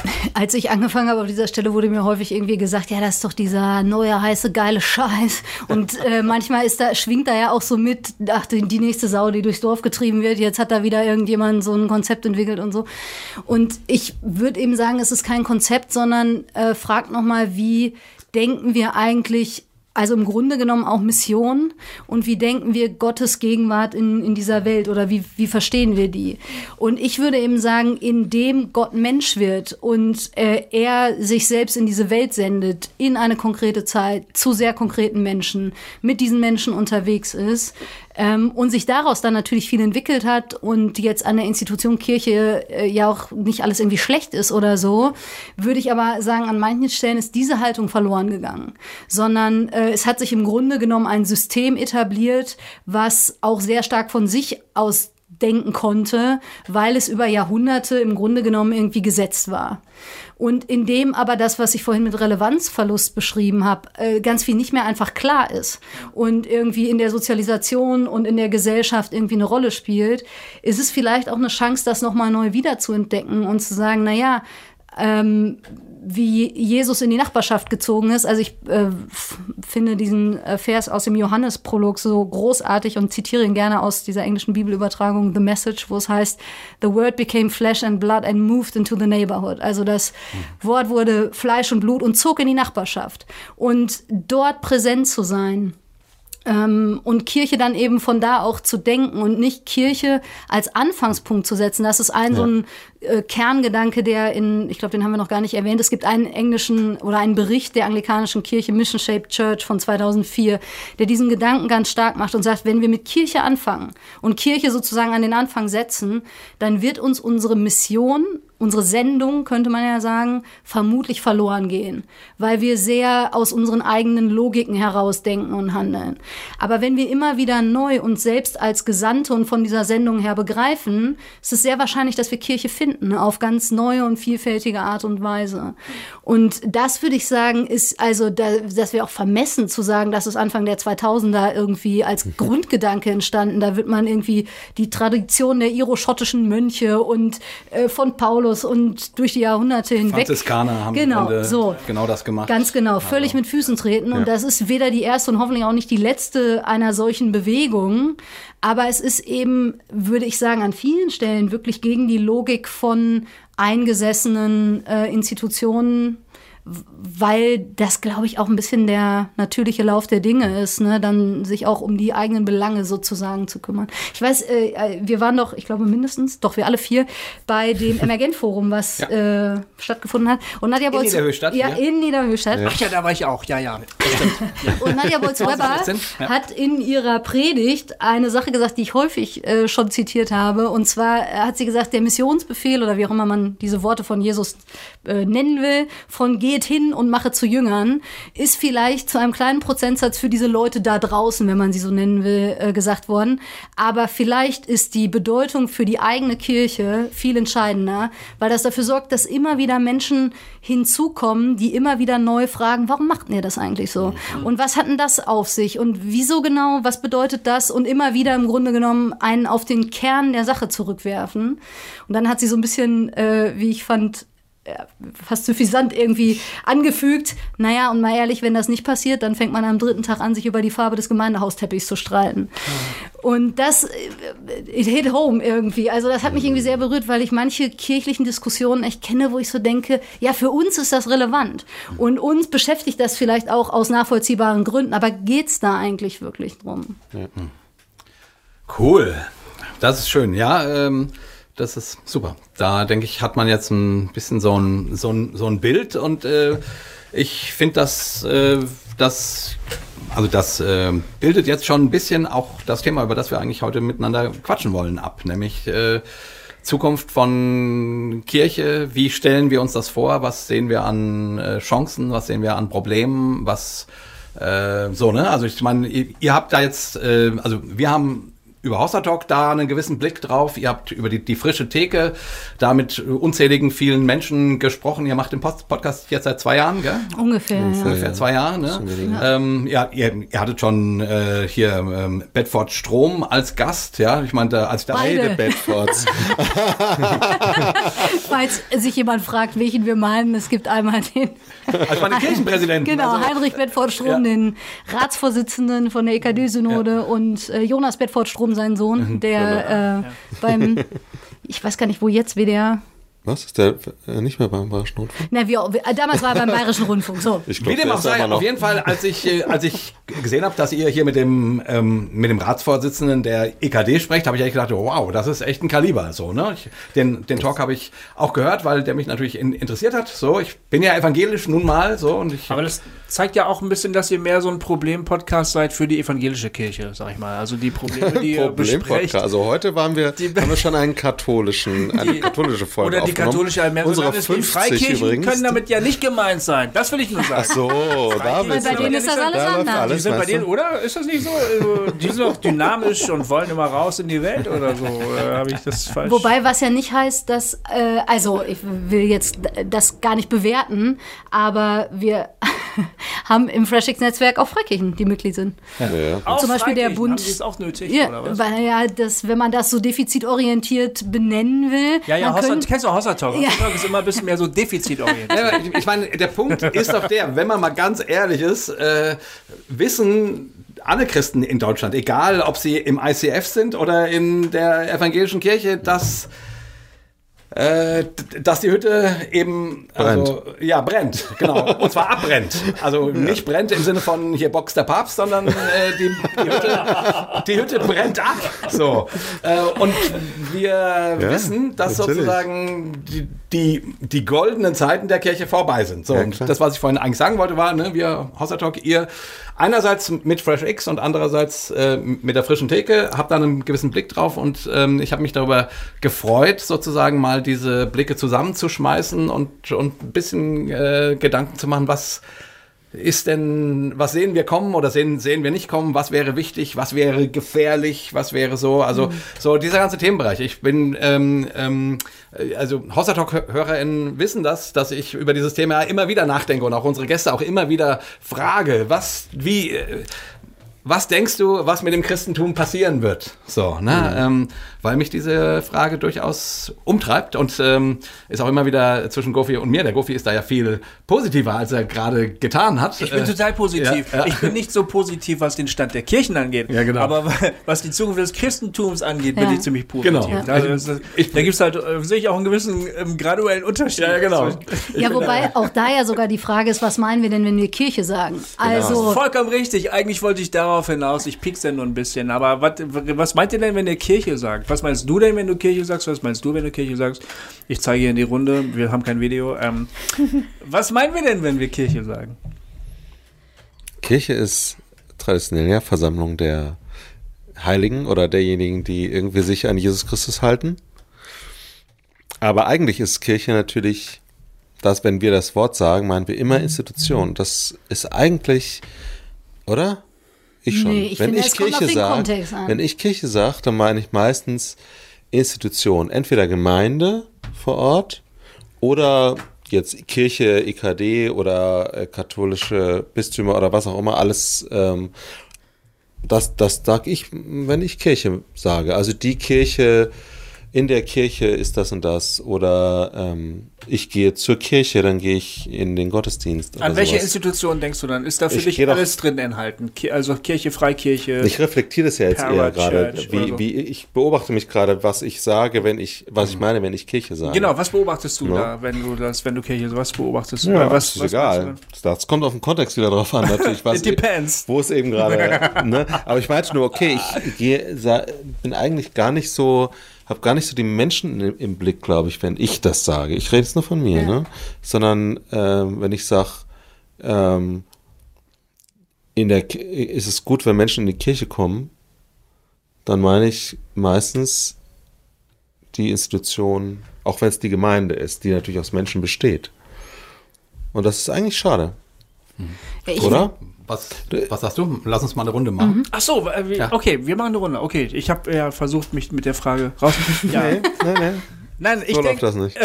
Als ich angefangen habe auf dieser Stelle, wurde mir häufig irgendwie gesagt, ja, das ist doch dieser neue, heiße, geile Scheiß. Und äh, manchmal ist da, schwingt da ja auch so mit, ach, die die nächste Sau, die durchs Dorf getrieben wird, jetzt hat da wieder irgendjemand so ein Konzept entwickelt und so. Und ich würde eben sagen, es ist kein Konzept, sondern äh, fragt nochmal, wie denken wir eigentlich also im Grunde genommen auch Mission und wie denken wir Gottes Gegenwart in, in dieser Welt oder wie, wie verstehen wir die? Und ich würde eben sagen, indem Gott Mensch wird und äh, er sich selbst in diese Welt sendet, in eine konkrete Zeit, zu sehr konkreten Menschen, mit diesen Menschen unterwegs ist, ähm, und sich daraus dann natürlich viel entwickelt hat und jetzt an der Institution Kirche äh, ja auch nicht alles irgendwie schlecht ist oder so, würde ich aber sagen, an manchen Stellen ist diese Haltung verloren gegangen, sondern äh, es hat sich im Grunde genommen ein System etabliert, was auch sehr stark von sich aus denken konnte, weil es über Jahrhunderte im Grunde genommen irgendwie gesetzt war. Und indem aber das, was ich vorhin mit Relevanzverlust beschrieben habe, äh, ganz viel nicht mehr einfach klar ist und irgendwie in der Sozialisation und in der Gesellschaft irgendwie eine Rolle spielt, ist es vielleicht auch eine Chance, das nochmal neu wiederzuentdecken und zu sagen, na ja, ähm, wie Jesus in die Nachbarschaft gezogen ist. Also ich äh, finde diesen äh, Vers aus dem Johannesprolog so großartig und zitiere ihn gerne aus dieser englischen Bibelübertragung The Message, wo es heißt, The Word became flesh and blood and moved into the neighborhood. Also das Wort wurde Fleisch und Blut und zog in die Nachbarschaft. Und dort präsent zu sein, und Kirche dann eben von da auch zu denken und nicht Kirche als Anfangspunkt zu setzen. Das ist ein so ein äh, Kerngedanke, der in, ich glaube, den haben wir noch gar nicht erwähnt. Es gibt einen englischen oder einen Bericht der anglikanischen Kirche Mission Shaped Church von 2004, der diesen Gedanken ganz stark macht und sagt, wenn wir mit Kirche anfangen und Kirche sozusagen an den Anfang setzen, dann wird uns unsere Mission unsere Sendung, könnte man ja sagen, vermutlich verloren gehen, weil wir sehr aus unseren eigenen Logiken heraus denken und handeln. Aber wenn wir immer wieder neu uns selbst als Gesandte und von dieser Sendung her begreifen, ist es sehr wahrscheinlich, dass wir Kirche finden, auf ganz neue und vielfältige Art und Weise. Und das würde ich sagen, ist also, da, das wäre auch vermessen zu sagen, dass es Anfang der 2000er irgendwie als Grundgedanke entstanden. Da wird man irgendwie die Tradition der iroschottischen Mönche und äh, von Paulus und durch die Jahrhunderte hinweg. Franziskaner haben genau, Grunde so. genau das gemacht. Ganz genau, völlig mit Füßen treten. Und das ist weder die erste und hoffentlich auch nicht die letzte einer solchen Bewegung. Aber es ist eben, würde ich sagen, an vielen Stellen wirklich gegen die Logik von eingesessenen äh, Institutionen weil das, glaube ich, auch ein bisschen der natürliche Lauf der Dinge ist, ne? dann sich auch um die eigenen Belange sozusagen zu kümmern. Ich weiß, äh, äh wir waren doch, ich glaube mindestens, doch wir alle vier, bei dem Emergent-Forum, was ja. äh, stattgefunden hat. Und Nadja in Niederhöchstadt? Ja, ja, in Niederhöchstadt. Ach ja, da war ich auch, ja, ja. Und Nadja Bolz-Weber ja. hat in ihrer Predigt eine Sache gesagt, die ich häufig äh, schon zitiert habe. Und zwar hat sie gesagt, der Missionsbefehl oder wie auch immer man diese Worte von Jesus äh, nennen will, von geht hin und mache zu Jüngern, ist vielleicht zu einem kleinen Prozentsatz für diese Leute da draußen, wenn man sie so nennen will, äh, gesagt worden. Aber vielleicht ist die Bedeutung für die eigene Kirche viel entscheidender, weil das dafür sorgt, dass immer wieder Menschen hinzukommen, die immer wieder neu fragen, warum macht ihr das eigentlich so? Und was hat denn das auf sich? Und wieso genau? Was bedeutet das? Und immer wieder im Grunde genommen einen auf den Kern der Sache zurückwerfen. Und dann hat sie so ein bisschen, äh, wie ich fand, fast suffisant irgendwie angefügt. Naja, und mal ehrlich, wenn das nicht passiert, dann fängt man am dritten Tag an, sich über die Farbe des Gemeindehausteppichs zu streiten. Mhm. Und das, äh, it hit home irgendwie. Also das hat mich irgendwie sehr berührt, weil ich manche kirchlichen Diskussionen echt kenne, wo ich so denke, ja, für uns ist das relevant. Und uns beschäftigt das vielleicht auch aus nachvollziehbaren Gründen. Aber geht es da eigentlich wirklich drum? Ja. Cool. Das ist schön, ja. Ähm das ist super. Da denke ich, hat man jetzt ein bisschen so ein, so ein, so ein Bild und äh, ich finde, dass äh, das, also das äh, bildet jetzt schon ein bisschen auch das Thema, über das wir eigentlich heute miteinander quatschen wollen, ab, nämlich äh, Zukunft von Kirche. Wie stellen wir uns das vor? Was sehen wir an äh, Chancen? Was sehen wir an Problemen? Was äh, so, ne? Also ich meine, ihr, ihr habt da jetzt, äh, also wir haben über Hausertalk da einen gewissen Blick drauf. Ihr habt über die, die frische Theke da mit unzähligen vielen Menschen gesprochen. Ihr macht den Post Podcast jetzt seit zwei Jahren, gell? Ungefähr, ja. Ungefähr zwei Jahre, ne? Ja, ähm, ja ihr, ihr, hattet schon äh, hier ähm, Bedford Strom als Gast, ja? Ich meinte, als ich da Beide Bedfords. Falls sich jemand fragt, welchen wir meinen, es gibt einmal den also meine Kirchenpräsidenten. Genau, also. Heinrich Bedford Strom, ja. den Ratsvorsitzenden von der EKD-Synode ja. und äh, Jonas Bedford Strom, sein Sohn, mhm. der äh, beim, ich weiß gar nicht, wo jetzt WDR was? Ist der äh, nicht mehr beim Bayerischen Rundfunk? Na, wie, damals war er beim Bayerischen Rundfunk. So. Ich glaub, Wie dem auch sei, auf jeden Fall, als ich, äh, als ich gesehen habe, dass ihr hier mit dem, ähm, mit dem Ratsvorsitzenden der EKD sprecht, habe ich eigentlich gedacht, wow, das ist echt ein Kaliber. So, ne? Ich, den, den Talk habe ich auch gehört, weil der mich natürlich in, interessiert hat. So, ich bin ja evangelisch nun mal. So, und ich, Aber das zeigt ja auch ein bisschen, dass ihr mehr so ein Problem-Podcast seid für die evangelische Kirche, sag ich mal. Also die Probleme, die ihr besprecht. Also heute waren wir, die, haben wir schon einen katholischen, eine katholische Folge Oder die katholische Unsere 50 Freikirchen übrigens. können damit ja nicht gemeint sein. Das will ich nur sagen. Ach so, da Bei denen ist das alles anders. Die sind bei denen, oder? Ist das nicht so? Also, die sind doch dynamisch und wollen immer raus in die Welt oder so. Oder habe ich das falsch? Wobei, was ja nicht heißt, dass, äh, also ich will jetzt das gar nicht bewerten, aber wir haben im FreshX-Netzwerk auch Freikirchen, die Mitglied sind. Ja. Ja. Zum Beispiel der Bund. Ist auch nötig, ja, weil ja, das, wenn man das so defizitorientiert benennen will. Ja, ja, Hossa, kennst du Hossertalk? Ja. Hossertalk ist immer ein bisschen mehr so defizitorientiert. Ja, ich, ich meine, der Punkt ist doch der, wenn man mal ganz ehrlich ist, äh, wissen alle Christen in Deutschland, egal ob sie im ICF sind oder in der evangelischen Kirche, dass äh, dass die Hütte eben also, brennt. ja brennt, genau. Und zwar abbrennt. Also nicht brennt im Sinne von hier Box der Papst, sondern äh, die, die, Hütte, die Hütte brennt ab. So. Äh, und wir ja, wissen, dass natürlich. sozusagen die, die, die goldenen Zeiten der Kirche vorbei sind. So, ja, und das, was ich vorhin eigentlich sagen wollte, war, ne, wir Hausertalk, ihr einerseits mit FreshX und andererseits äh, mit der frischen Theke, habt da einen gewissen Blick drauf und ähm, ich habe mich darüber gefreut, sozusagen mal diese Blicke zusammenzuschmeißen und, und ein bisschen äh, Gedanken zu machen, was ist denn, was sehen wir kommen oder sehen, sehen wir nicht kommen? Was wäre wichtig? Was wäre gefährlich? Was wäre so? Also, mhm. so dieser ganze Themenbereich. Ich bin, ähm, ähm, also Hossertalk-HörerInnen wissen das, dass ich über dieses Thema immer wieder nachdenke und auch unsere Gäste auch immer wieder frage, was, wie, äh, was denkst du, was mit dem Christentum passieren wird? So, ne? Mhm. Ähm, weil mich diese Frage durchaus umtreibt und ähm, ist auch immer wieder zwischen Gofi und mir. Der Gofi ist da ja viel positiver, als er gerade getan hat. Ich bin äh, total positiv. Ja, ja. Ich bin nicht so positiv, was den Stand der Kirchen angeht. Ja, genau. Aber was die Zukunft des Christentums angeht, bin ich ziemlich positiv. Genau. Also, ich, da gibt es halt, äh, sehe ich auch einen gewissen ähm, graduellen Unterschied. Ja, genau. Ja, wobei auch da ja sogar die Frage ist, was meinen wir denn, wenn wir Kirche sagen? Genau. Also vollkommen richtig. Eigentlich wollte ich darauf darauf hinaus, ich piek's ja nur ein bisschen, aber wat, was meint ihr denn, wenn ihr Kirche sagt? Was meinst du denn, wenn du Kirche sagst? Was meinst du, wenn du Kirche sagst? Ich zeige hier in die Runde, wir haben kein Video. Ähm, was meinen wir denn, wenn wir Kirche sagen? Kirche ist traditionell ja Versammlung der Heiligen oder derjenigen, die irgendwie sich an Jesus Christus halten. Aber eigentlich ist Kirche natürlich, dass wenn wir das Wort sagen, meinen wir immer Institution. Das ist eigentlich, oder? Ich schon. Nee, ich wenn, finde, ich Kirche sag, wenn ich Kirche sage, dann meine ich meistens Institution. Entweder Gemeinde vor Ort oder jetzt Kirche, IKD oder äh, katholische Bistümer oder was auch immer, alles, ähm, das, das sage ich, wenn ich Kirche sage. Also die Kirche, in der Kirche ist das und das oder ähm, ich gehe zur Kirche, dann gehe ich in den Gottesdienst. An welche sowas. Institution denkst du dann? Ist da für ich dich alles drin enthalten? Also Kirche, Freikirche? Ich reflektiere das ja jetzt eher gerade. Wie, wie, ich beobachte mich gerade, was ich sage, wenn ich, was ich meine, wenn ich Kirche sage. Genau, was beobachtest du ja. da, wenn du das, wenn du Kirche, was beobachtest du? Ja, was, ist was egal. Das kommt auf den Kontext wieder drauf an, natürlich. Was It depends. Wo es eben gerade, ne? Aber ich meinte nur, okay, ich gehe, bin eigentlich gar nicht so, habe gar nicht so die Menschen im, im Blick, glaube ich, wenn ich das sage. Ich rede jetzt nur von mir, ja. ne? Sondern ähm, wenn ich sage, ähm, in der ist es gut, wenn Menschen in die Kirche kommen, dann meine ich meistens die Institution, auch wenn es die Gemeinde ist, die natürlich aus Menschen besteht. Und das ist eigentlich schade. Ich Oder? Was, was sagst du? Lass uns mal eine Runde machen. Mhm. Ach so, äh, ja. okay, wir machen eine Runde. Okay, ich habe ja versucht, mich mit der Frage raus. ja. Nee, nee, nee. Nein, ich so denke, das nicht.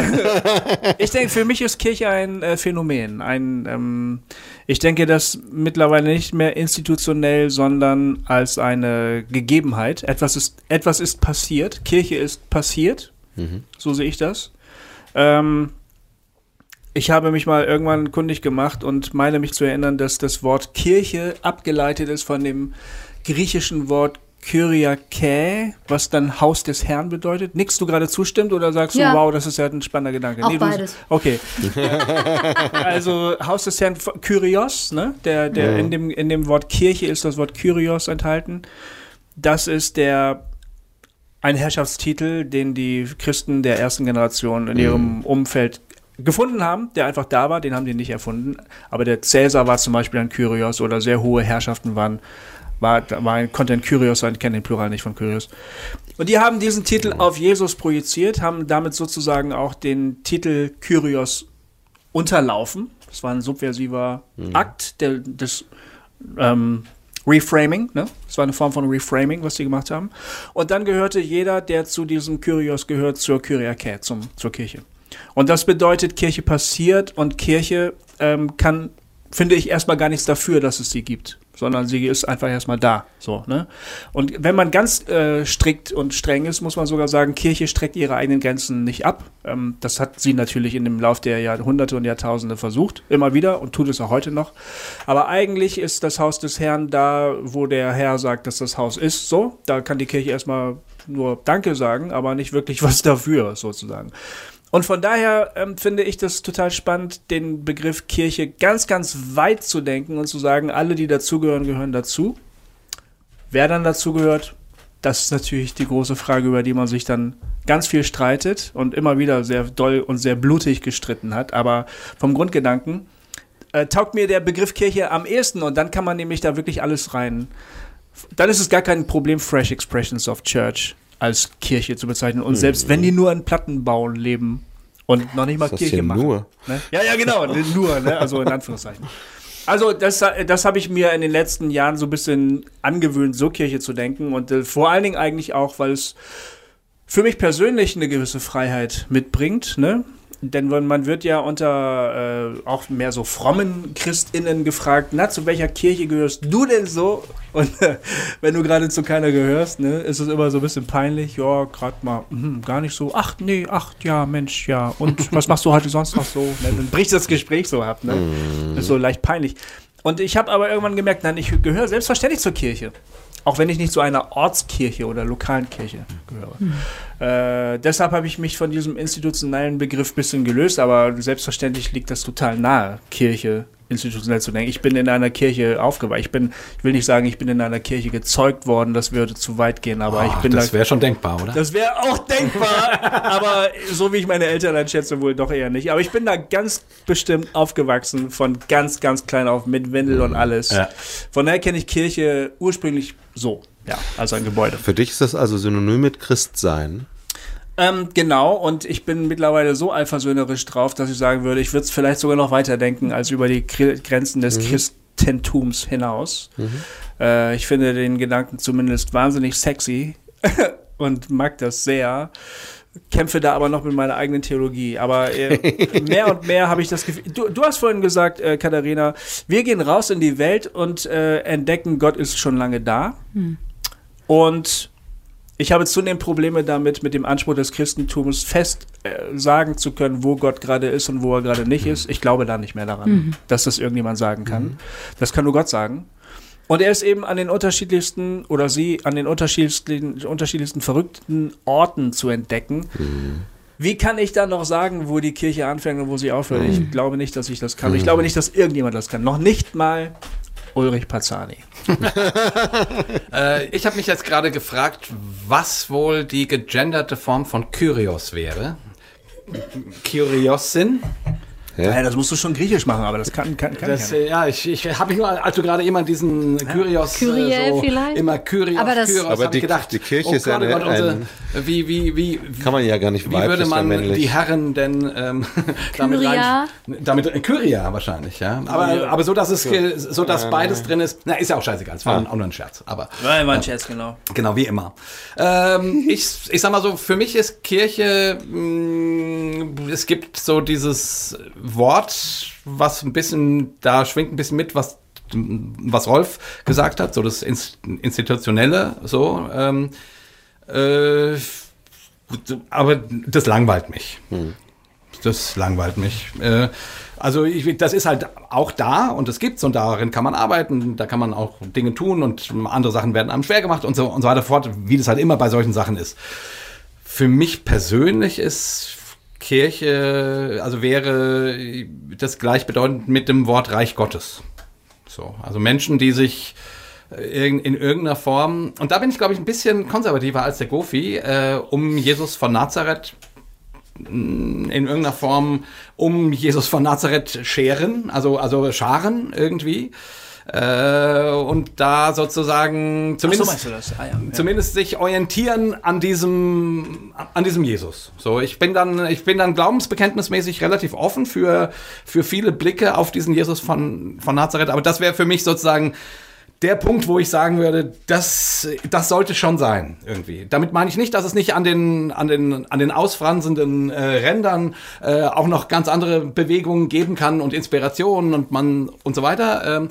ich denke, für mich ist Kirche ein äh, Phänomen. Ein, ähm, ich denke, das mittlerweile nicht mehr institutionell, sondern als eine Gegebenheit. Etwas ist, etwas ist passiert. Kirche ist passiert. Mhm. So sehe ich das. Ähm, ich habe mich mal irgendwann kundig gemacht und meine mich zu erinnern, dass das Wort Kirche abgeleitet ist von dem griechischen Wort Kyriake, was dann Haus des Herrn bedeutet. Nix du gerade zustimmt oder sagst ja. du, wow, das ist ja ein spannender Gedanke? Auch nee, beides. okay. also Haus des Herrn, Kyrios, ne? Der, der ja. in, dem, in dem Wort Kirche ist das Wort Kyrios enthalten. Das ist der ein Herrschaftstitel, den die Christen der ersten Generation in ihrem mhm. Umfeld gefunden haben, der einfach da war, den haben die nicht erfunden. Aber der Cäsar war zum Beispiel ein Kyrios oder sehr hohe Herrschaften waren, war, war ein, konnte ein Kyrios sein, ich kenne den Plural nicht von Kyrios. Und die haben diesen Titel auf Jesus projiziert, haben damit sozusagen auch den Titel Kyrios unterlaufen. Das war ein subversiver mhm. Akt der, des ähm, Reframing, ne? Das war eine Form von Reframing, was sie gemacht haben. Und dann gehörte jeder, der zu diesem Kyrios gehört, zur Kyriake, zum, zur Kirche. Und das bedeutet, Kirche passiert und Kirche ähm, kann, finde ich, erstmal gar nichts dafür, dass es sie gibt, sondern sie ist einfach erstmal da. So, ne? Und wenn man ganz äh, strikt und streng ist, muss man sogar sagen, Kirche streckt ihre eigenen Grenzen nicht ab. Ähm, das hat sie natürlich in dem Lauf der Jahrhunderte und Jahrtausende versucht, immer wieder und tut es auch heute noch. Aber eigentlich ist das Haus des Herrn da, wo der Herr sagt, dass das Haus ist. So, da kann die Kirche erstmal nur Danke sagen, aber nicht wirklich was dafür, sozusagen. Und von daher ähm, finde ich das total spannend, den Begriff Kirche ganz, ganz weit zu denken und zu sagen, alle, die dazugehören, gehören dazu. Wer dann dazugehört, das ist natürlich die große Frage, über die man sich dann ganz viel streitet und immer wieder sehr doll und sehr blutig gestritten hat. Aber vom Grundgedanken äh, taugt mir der Begriff Kirche am ehesten und dann kann man nämlich da wirklich alles rein. Dann ist es gar kein Problem, Fresh Expressions of Church als Kirche zu bezeichnen. Und selbst wenn die nur an Plattenbau leben und noch nicht mal Kirche machen. Nur? Ne? Ja, ja, genau, nur, ne? also in Anführungszeichen. Also das, das habe ich mir in den letzten Jahren so ein bisschen angewöhnt, so Kirche zu denken. Und äh, vor allen Dingen eigentlich auch, weil es für mich persönlich eine gewisse Freiheit mitbringt. Ne? Denn man wird ja unter äh, auch mehr so frommen ChristInnen gefragt, na, zu welcher Kirche gehörst du denn so? Und äh, wenn du gerade zu keiner gehörst, ne, ist es immer so ein bisschen peinlich. Ja, gerade mal, mh, gar nicht so. Ach, nee, ach, ja, Mensch, ja. Und was machst du heute sonst noch so? Ne, dann bricht das Gespräch so ab, ne? Ist so leicht peinlich. Und ich habe aber irgendwann gemerkt, nein, ich gehöre selbstverständlich zur Kirche. Auch wenn ich nicht zu einer Ortskirche oder lokalen Kirche gehöre. Äh, deshalb habe ich mich von diesem institutionellen Begriff ein bisschen gelöst, aber selbstverständlich liegt das total nahe, Kirche institutionell zu denken. Ich bin in einer Kirche aufgewachsen. Ich bin, ich will nicht sagen, ich bin in einer Kirche gezeugt worden, das würde zu weit gehen, aber ich Ach, bin das da. wäre schon denkbar, oder? Das wäre auch denkbar, aber so wie ich meine Eltern einschätze, wohl doch eher nicht. Aber ich bin da ganz bestimmt aufgewachsen, von ganz, ganz klein auf, mit Windel und alles. Ja. Von daher kenne ich Kirche ursprünglich so, ja, also ein Gebäude. Für dich ist das also synonym mit Christsein. Ähm, genau, und ich bin mittlerweile so eifersöhnerisch drauf, dass ich sagen würde, ich würde es vielleicht sogar noch weiterdenken als über die Gre- Grenzen des Christentums hinaus. Äh, ich finde den Gedanken zumindest wahnsinnig sexy und mag das sehr. Kämpfe da aber noch mit meiner eigenen Theologie. Aber äh, mehr und mehr habe ich das Gefühl. Du, du hast vorhin gesagt, äh, Katharina, wir gehen raus in die Welt und äh, entdecken, Gott ist schon lange da. Und ich habe zunehmend Probleme damit, mit dem Anspruch des Christentums fest äh, sagen zu können, wo Gott gerade ist und wo er gerade nicht ist. Ich glaube da nicht mehr daran, dass das irgendjemand sagen kann. Das kann nur Gott sagen. Und er ist eben an den unterschiedlichsten oder sie an den unterschiedlichsten, unterschiedlichsten verrückten Orten zu entdecken. Wie kann ich dann noch sagen, wo die Kirche anfängt und wo sie aufhört? Ich glaube nicht, dass ich das kann. Ich glaube nicht, dass irgendjemand das kann. Noch nicht mal Ulrich Pazzani. Äh, ich habe mich jetzt gerade gefragt, was wohl die gegenderte Form von Kyrios wäre. Kyriosin? Ja, das musst du schon griechisch machen, aber das kann, kann, kann Das, ich ja nicht. äh, ja, ich, ich habe mich nur, als du gerade immer diesen Kyrios Kyrie äh, so, vielleicht? immer Kyrios, Aber das- Kyrios, Aber die- ich gedacht, die Kirche oh ist ja Gott, oh eine- Gott, unsere- ein- wie, wie, wie, Kann man ja gar nicht wie würde man männlich. die Herren denn ähm, damit Kyria? rein, damit äh, Kyria wahrscheinlich, ja. Aber, aber so dass es so dass beides drin ist. Na, ist ja auch scheißegal, es war auch nur ein Scherz, aber Nein, war ein Scherz, genau. Genau, wie immer. Ähm, ich, ich sag mal so, für mich ist Kirche, mh, es gibt so dieses Wort, was ein bisschen, da schwingt ein bisschen mit, was, was Rolf gesagt hat, so das Ins- Institutionelle, so. Ähm, äh, aber das langweilt mich. Das langweilt mich. Äh, also ich, das ist halt auch da und es gibt's und darin kann man arbeiten, da kann man auch Dinge tun und andere Sachen werden einem schwer gemacht und so und so weiter fort, wie das halt immer bei solchen Sachen ist. Für mich persönlich ist Kirche, also wäre das gleichbedeutend mit dem Wort Reich Gottes. So, also Menschen, die sich äh, in, in irgendeiner Form, und da bin ich, glaube ich, ein bisschen konservativer als der Gofi, äh, um Jesus von Nazareth in irgendeiner Form um Jesus von Nazareth scheren, also, also scharen irgendwie. Äh, und da sozusagen zumindest, das? Ah. Ja. zumindest sich orientieren an diesem, an diesem Jesus. So, ich bin dann, ich bin dann glaubensbekenntnismäßig relativ offen für, für viele Blicke auf diesen Jesus von, von Nazareth, aber das wäre für mich sozusagen der Punkt, wo ich sagen würde, das, das sollte schon sein, irgendwie. Damit meine ich nicht, dass es nicht an den, an den, an den ausfranzenden äh, Rändern äh, auch noch ganz andere Bewegungen geben kann und Inspirationen und man und so weiter. Ähm,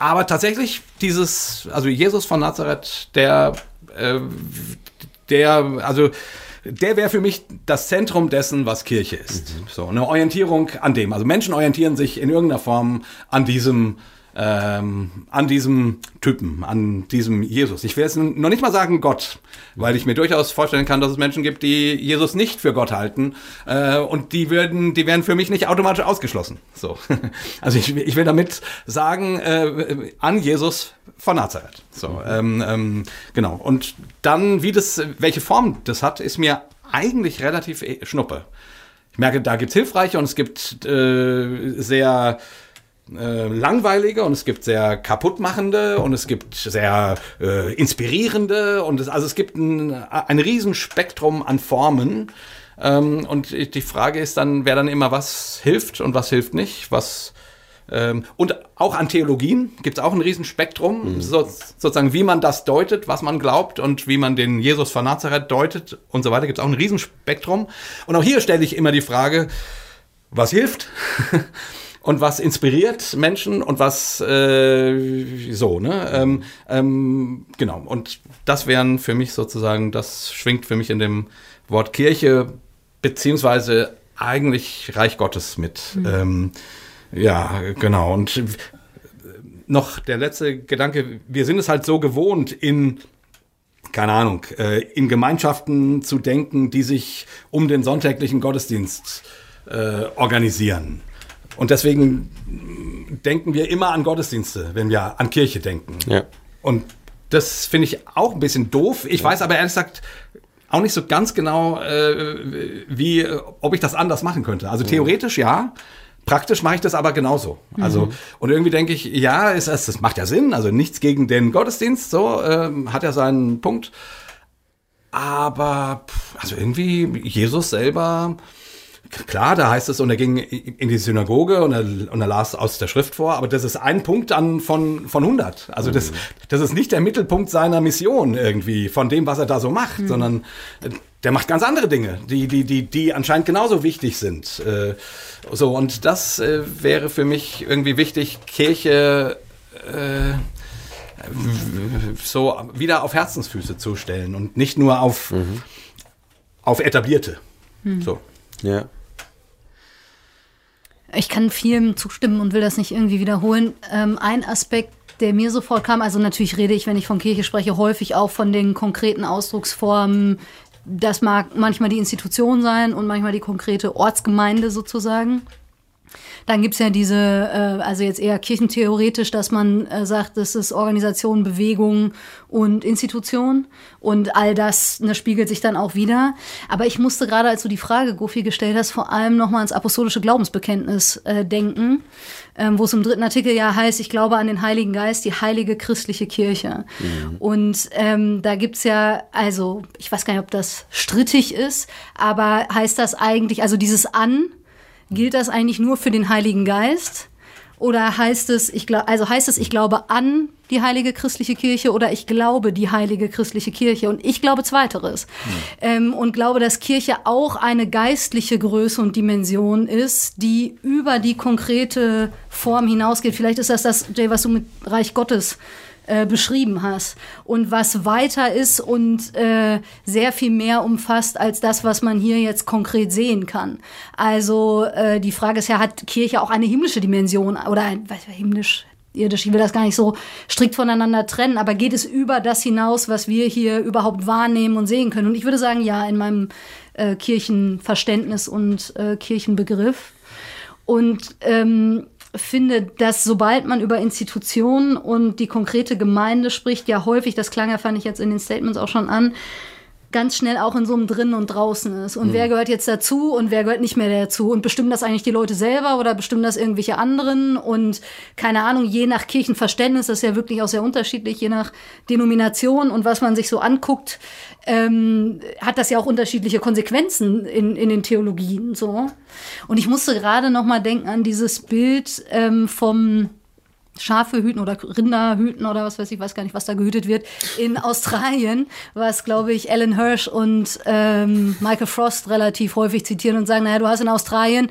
aber tatsächlich dieses, also Jesus von Nazareth, der, äh, der, also der wäre für mich das Zentrum dessen, was Kirche ist. So eine Orientierung an dem. Also Menschen orientieren sich in irgendeiner Form an diesem ähm, an diesem Typen, an diesem Jesus. Ich will jetzt noch nicht mal sagen Gott, weil ich mir durchaus vorstellen kann, dass es Menschen gibt, die Jesus nicht für Gott halten äh, und die würden, die wären für mich nicht automatisch ausgeschlossen. So, also ich, ich will damit sagen äh, an Jesus von Nazareth. So, ähm, ähm, genau. Und dann, wie das, welche Form das hat, ist mir eigentlich relativ eh- schnuppe. Ich merke, da gibt's hilfreiche und es gibt äh, sehr äh, langweilige und es gibt sehr kaputtmachende und es gibt sehr äh, inspirierende und es, also es gibt ein, ein Riesenspektrum an Formen. Ähm, und die Frage ist dann, wer dann immer was hilft und was hilft nicht, was ähm, und auch an Theologien gibt es auch ein Riesenspektrum, so, sozusagen wie man das deutet, was man glaubt und wie man den Jesus von Nazareth deutet und so weiter, gibt es auch ein Riesenspektrum. Und auch hier stelle ich immer die Frage, was hilft und was inspiriert Menschen und was äh, so, ne? Ähm, ähm, genau. Und das wären für mich sozusagen, das schwingt für mich in dem Wort Kirche, beziehungsweise eigentlich Reich Gottes mit. Mhm. Ähm, ja, genau. Und noch der letzte Gedanke, wir sind es halt so gewohnt, in keine Ahnung, äh, in Gemeinschaften zu denken, die sich um den sonntäglichen Gottesdienst äh, organisieren. Und deswegen denken wir immer an Gottesdienste, wenn wir an Kirche denken. Ja. Und das finde ich auch ein bisschen doof. Ich ja. weiß aber ehrlich gesagt auch nicht so ganz genau, äh, wie, ob ich das anders machen könnte. Also theoretisch ja, Praktisch mache ich das aber genauso. Also, mhm. und irgendwie denke ich, ja, es, es, das macht ja Sinn. Also nichts gegen den Gottesdienst, so, ähm, hat ja seinen Punkt. Aber, also irgendwie, Jesus selber, klar, da heißt es, und er ging in die Synagoge und er, und er las aus der Schrift vor, aber das ist ein Punkt an, von, von 100. Also das, mhm. das ist nicht der Mittelpunkt seiner Mission irgendwie, von dem, was er da so macht, mhm. sondern der macht ganz andere Dinge, die, die, die, die anscheinend genauso wichtig sind. Äh, so, und das äh, wäre für mich irgendwie wichtig, Kirche äh, so wieder auf Herzensfüße zu stellen und nicht nur auf, mhm. auf etablierte. Mhm. So. Ja. Ich kann vielem zustimmen und will das nicht irgendwie wiederholen. Ähm, ein Aspekt, der mir sofort kam, also natürlich rede ich, wenn ich von Kirche spreche, häufig auch von den konkreten Ausdrucksformen das mag manchmal die Institution sein und manchmal die konkrete Ortsgemeinde sozusagen. Dann gibt es ja diese, äh, also jetzt eher kirchentheoretisch, dass man äh, sagt, das ist Organisation, Bewegung und Institution und all das ne, spiegelt sich dann auch wieder. Aber ich musste gerade, als du die Frage, Gofi, gestellt hast, vor allem nochmal ans apostolische Glaubensbekenntnis äh, denken, ähm, wo es im dritten Artikel ja heißt, ich glaube an den Heiligen Geist, die heilige christliche Kirche. Mhm. Und ähm, da gibt's ja, also ich weiß gar nicht, ob das strittig ist, aber heißt das eigentlich, also dieses an, gilt das eigentlich nur für den Heiligen Geist? Oder heißt es, ich glaube, also heißt es, ich glaube an die heilige christliche Kirche oder ich glaube die heilige christliche Kirche? Und ich glaube zweiteres. Mhm. Ähm, und glaube, dass Kirche auch eine geistliche Größe und Dimension ist, die über die konkrete Form hinausgeht. Vielleicht ist das das, Jay, was du mit Reich Gottes äh, beschrieben hast und was weiter ist und äh, sehr viel mehr umfasst als das, was man hier jetzt konkret sehen kann. Also äh, die Frage ist ja, hat Kirche auch eine himmlische Dimension oder ein, was, himmlisch, irdisch, ich will das gar nicht so strikt voneinander trennen, aber geht es über das hinaus, was wir hier überhaupt wahrnehmen und sehen können? Und ich würde sagen, ja, in meinem äh, Kirchenverständnis und äh, Kirchenbegriff. Und ähm, finde, dass sobald man über Institutionen und die konkrete Gemeinde spricht, ja häufig, das klang ja, fand ich jetzt in den Statements auch schon an, ganz schnell auch in so einem drinnen und draußen ist. Und mhm. wer gehört jetzt dazu und wer gehört nicht mehr dazu? Und bestimmen das eigentlich die Leute selber oder bestimmen das irgendwelche anderen? Und keine Ahnung, je nach Kirchenverständnis, das ist ja wirklich auch sehr unterschiedlich, je nach Denomination und was man sich so anguckt, ähm, hat das ja auch unterschiedliche Konsequenzen in, in den Theologien. So. Und ich musste gerade noch mal denken an dieses Bild ähm, vom Schafe hüten oder Rinder hüten oder was weiß ich, weiß gar nicht, was da gehütet wird, in Australien, was, glaube ich, Alan Hirsch und ähm, Michael Frost relativ häufig zitieren und sagen, naja, du hast in Australien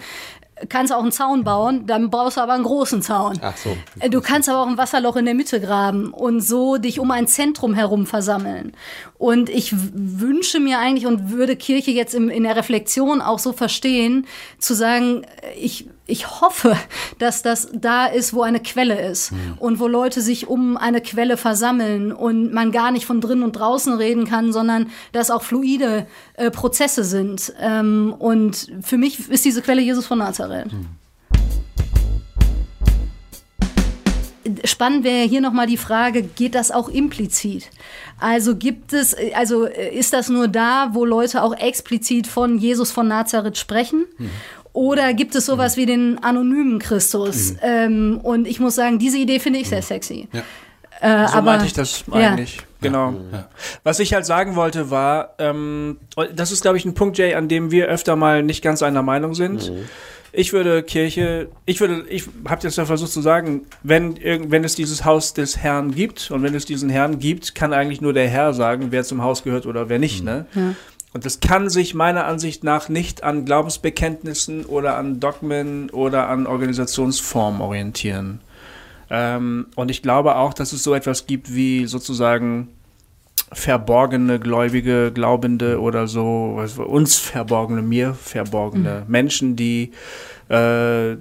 kannst auch einen Zaun bauen, dann brauchst du aber einen großen Zaun. Ach so. Äh, du kannst aber auch ein Wasserloch in der Mitte graben und so dich um ein Zentrum herum versammeln. Und ich wünsche mir eigentlich und würde Kirche jetzt in, in der Reflexion auch so verstehen, zu sagen, ich ich hoffe, dass das da ist, wo eine Quelle ist mhm. und wo Leute sich um eine Quelle versammeln und man gar nicht von drinnen und draußen reden kann, sondern dass auch fluide äh, Prozesse sind. Ähm, und für mich ist diese Quelle Jesus von Nazareth. Mhm. Spannend wäre hier nochmal die Frage, geht das auch implizit? Also gibt es, also ist das nur da, wo Leute auch explizit von Jesus von Nazareth sprechen? Mhm. Oder gibt es sowas wie den anonymen Christus? Mhm. Ähm, und ich muss sagen, diese Idee finde ich sehr sexy. Ja. Äh, so aber, meinte ich das eigentlich. Ja. Genau. Ja. Was ich halt sagen wollte war, ähm, das ist, glaube ich, ein Punkt, Jay, an dem wir öfter mal nicht ganz einer Meinung sind. Mhm. Ich würde Kirche, ich würde, ich habe jetzt ja versucht zu sagen, wenn, wenn es dieses Haus des Herrn gibt und wenn es diesen Herrn gibt, kann eigentlich nur der Herr sagen, wer zum Haus gehört oder wer nicht. Mhm. Ne? Ja. Und das kann sich meiner Ansicht nach nicht an Glaubensbekenntnissen oder an Dogmen oder an Organisationsformen orientieren. Ähm, und ich glaube auch, dass es so etwas gibt wie sozusagen verborgene Gläubige, Glaubende oder so, was, uns verborgene, mir verborgene mhm. Menschen, die äh,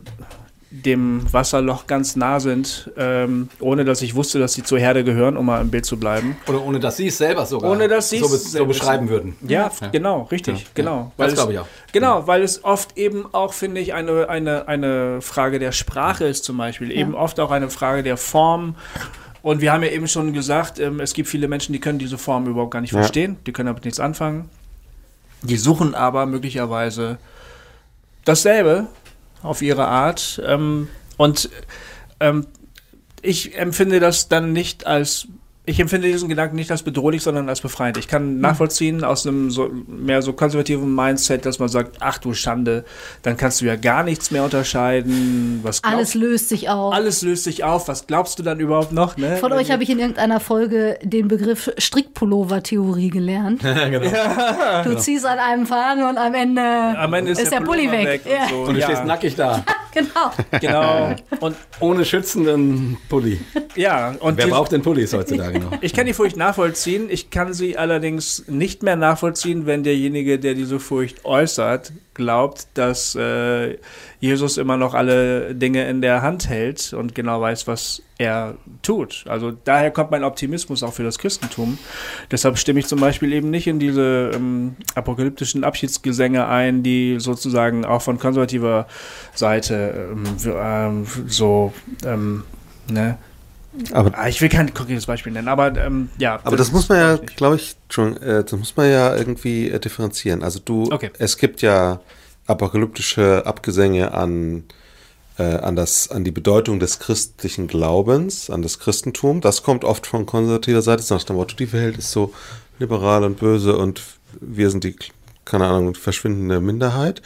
dem Wasserloch ganz nah sind, ähm, ohne dass ich wusste, dass sie zur Herde gehören, um mal im Bild zu bleiben. Oder ohne dass sie es selber sogar ohne, dass so, be so beschreiben würden. Ja, ja. genau, richtig, ja. genau. Weil das glaube ich auch. Genau, weil es oft eben auch, finde ich, eine, eine, eine Frage der Sprache ist zum Beispiel, eben oft auch eine Frage der Form. Und wir haben ja eben schon gesagt, ähm, es gibt viele Menschen, die können diese Form überhaupt gar nicht verstehen, die können damit nichts anfangen. Die suchen aber möglicherweise dasselbe, auf ihre Art. Ähm, und ähm, ich empfinde das dann nicht als ich empfinde diesen Gedanken nicht als bedrohlich, sondern als befreiend. Ich kann nachvollziehen aus einem so, mehr so konservativen Mindset, dass man sagt, ach du Schande, dann kannst du ja gar nichts mehr unterscheiden. Was glaubst, alles löst sich auf. Alles löst sich auf. Was glaubst du dann überhaupt noch? Ne? Von Wenn euch habe ich in irgendeiner Folge den Begriff Strickpullover-Theorie gelernt. genau. ja. Du ziehst an einem Faden und am Ende, am Ende ist, ist, der, der Pulli weg. weg und, ja. und, du ja. stehst nackig da. genau. Genau. Und ohne schützenden Pulli. Ja. Und Wer braucht den Pullis heutzutage? Genau. Ich kann die Furcht nachvollziehen. Ich kann sie allerdings nicht mehr nachvollziehen, wenn derjenige, der diese Furcht äußert, glaubt, dass äh, Jesus immer noch alle Dinge in der Hand hält und genau weiß, was er tut. Also daher kommt mein Optimismus auch für das Christentum. Deshalb stimme ich zum Beispiel eben nicht in diese ähm, apokalyptischen Abschiedsgesänge ein, die sozusagen auch von konservativer Seite ähm, ähm so ähm, ne, aber, ah, ich will kein konkretes Beispiel nennen, aber ähm, ja. Aber das, das muss man ja, glaube ich, schon, äh, das muss man ja irgendwie äh, differenzieren. Also du, okay. es gibt ja apokalyptische Abgesänge an, äh, an, das, an die Bedeutung des christlichen Glaubens, an das Christentum. Das kommt oft von konservativer Seite, nach dem Motto, die Welt ist so liberal und böse und wir sind die keine Ahnung, verschwindende Minderheit.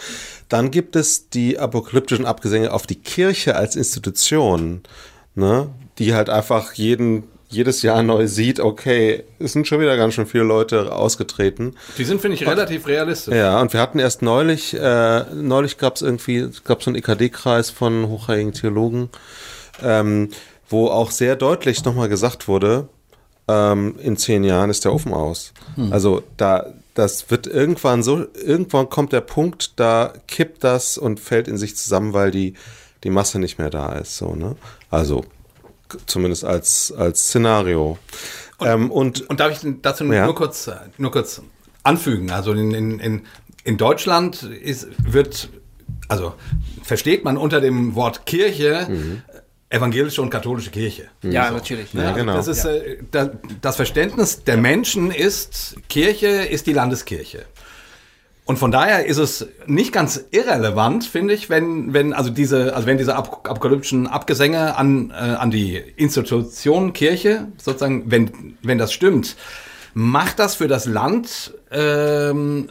Dann gibt es die apokalyptischen Abgesänge auf die Kirche als Institution ne? Die halt einfach jeden, jedes Jahr neu sieht, okay, es sind schon wieder ganz schön viele Leute ausgetreten. Die sind, finde ich, relativ realistisch. Ja, und wir hatten erst neulich, äh, neulich gab es irgendwie, gab so einen EKD-Kreis von hochrangigen Theologen, ähm, wo auch sehr deutlich nochmal gesagt wurde, ähm, in zehn Jahren ist der Ofen aus. Hm. Also da, das wird irgendwann so, irgendwann kommt der Punkt, da kippt das und fällt in sich zusammen, weil die die Masse nicht mehr da ist. So, ne? Also zumindest als, als Szenario. Und, ähm, und, und darf ich dazu ja? nur, kurz, nur kurz anfügen? Also in, in, in Deutschland ist, wird, also versteht man unter dem Wort Kirche mhm. evangelische und katholische Kirche. Ja, so. natürlich. Ja, genau. Das, ist, ja. Äh, das Verständnis der Menschen ist, Kirche ist die Landeskirche. Und von daher ist es nicht ganz irrelevant, finde ich, wenn, wenn, also diese, also wenn diese apokalyptischen Abgesänge an, äh, an die Institution Kirche, sozusagen, wenn, wenn das stimmt, macht das für das Land, ähm,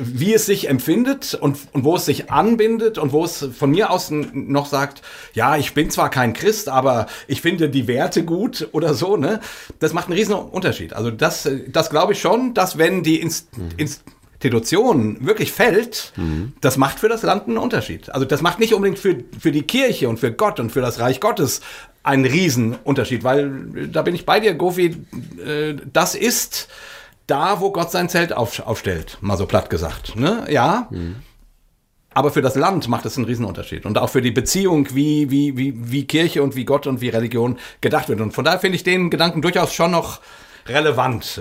wie es sich empfindet und, und wo es sich anbindet und wo es von mir aus noch sagt, ja, ich bin zwar kein Christ, aber ich finde die Werte gut oder so, ne? Das macht einen riesen Unterschied. Also das, das glaube ich schon, dass wenn die Inst, mhm. Inst Institution wirklich fällt, mhm. das macht für das Land einen Unterschied. Also das macht nicht unbedingt für, für die Kirche und für Gott und für das Reich Gottes einen Riesenunterschied, weil da bin ich bei dir, Gofi, äh, das ist da, wo Gott sein Zelt auf, aufstellt, mal so platt gesagt. Ne? Ja. Mhm. Aber für das Land macht es einen Riesenunterschied. Und auch für die Beziehung, wie, wie, wie, wie Kirche und wie Gott und wie Religion gedacht wird. Und von daher finde ich den Gedanken durchaus schon noch relevant.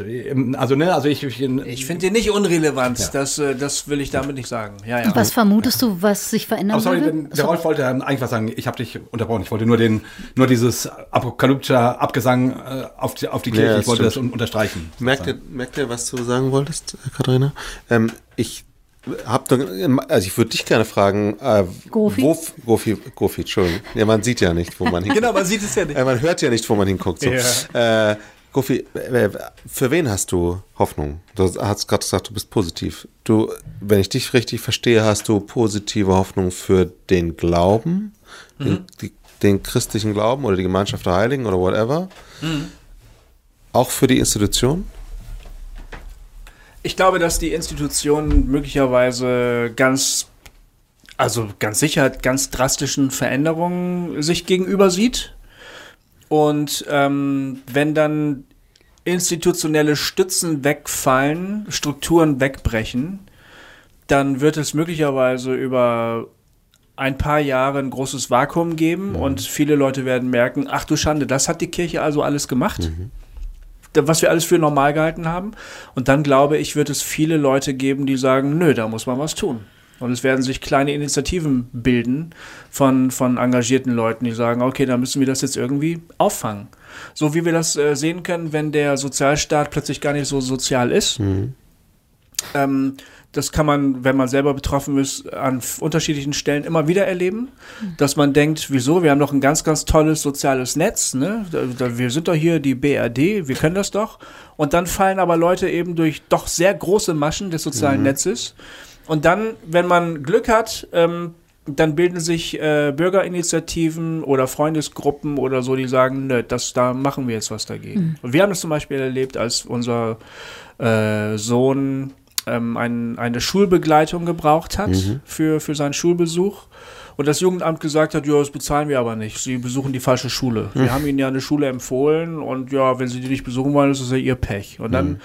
Also, ne, also ich. Ich, ich finde den nicht unrelevant. Ja. Das, äh, das will ich damit nicht sagen. Ja, ja. Was vermutest du, was sich verändern sorry, würde? Der Rolf wollte eigentlich was sagen. Ich habe dich unterbrochen. Ich wollte nur den, nur dieses apokalyptische Abgesang äh, auf die, auf die Kirche. Ja, ich wollte stimmt. das unterstreichen. Merkt ihr, merkt ihr, was du sagen wolltest, Katharina? Ähm, ich hab doch, also ich würde dich gerne fragen, äh, Gofi? Wo, Gofi, Gofi, Entschuldigung. Ja, man sieht ja nicht, wo man hinguckt. genau, man sieht es ja nicht. Äh, man hört ja nicht, wo man hinguckt. So. Ja. Äh, Kofi, für wen hast du Hoffnung? Du hast gerade gesagt, du bist positiv. Du, wenn ich dich richtig verstehe, hast du positive Hoffnung für den Glauben, mhm. den, die, den, christlichen Glauben oder die Gemeinschaft der Heiligen oder whatever. Mhm. Auch für die Institution? Ich glaube, dass die Institution möglicherweise ganz, also ganz sicher ganz drastischen Veränderungen sich gegenüber sieht. Und ähm, wenn dann institutionelle Stützen wegfallen, Strukturen wegbrechen, dann wird es möglicherweise über ein paar Jahre ein großes Vakuum geben mhm. und viele Leute werden merken, ach du Schande, das hat die Kirche also alles gemacht. Mhm. Was wir alles für normal gehalten haben. Und dann glaube ich, wird es viele Leute geben, die sagen, nö, da muss man was tun. Und es werden sich kleine Initiativen bilden von, von engagierten Leuten, die sagen, okay, da müssen wir das jetzt irgendwie auffangen. So wie wir das äh, sehen können, wenn der Sozialstaat plötzlich gar nicht so sozial ist. Mhm. Ähm, das kann man, wenn man selber betroffen ist, an unterschiedlichen Stellen immer wieder erleben, dass man denkt, wieso, wir haben doch ein ganz, ganz tolles soziales Netz, ne? wir sind doch hier die BRD, wir können das doch. Und dann fallen aber Leute eben durch doch sehr große Maschen des sozialen mhm. Netzes. Und dann, wenn man Glück hat, ähm, dann bilden sich äh, Bürgerinitiativen oder Freundesgruppen oder so, die sagen, nö, das, da machen wir jetzt was dagegen. Mhm. Und wir haben das zum Beispiel erlebt, als unser äh, Sohn ähm, ein, eine Schulbegleitung gebraucht hat mhm. für, für seinen Schulbesuch. Und das Jugendamt gesagt hat, ja, das bezahlen wir aber nicht. Sie besuchen die falsche Schule. Wir mhm. haben ihnen ja eine Schule empfohlen und ja, wenn sie die nicht besuchen wollen, ist es ja ihr Pech. Und dann mhm.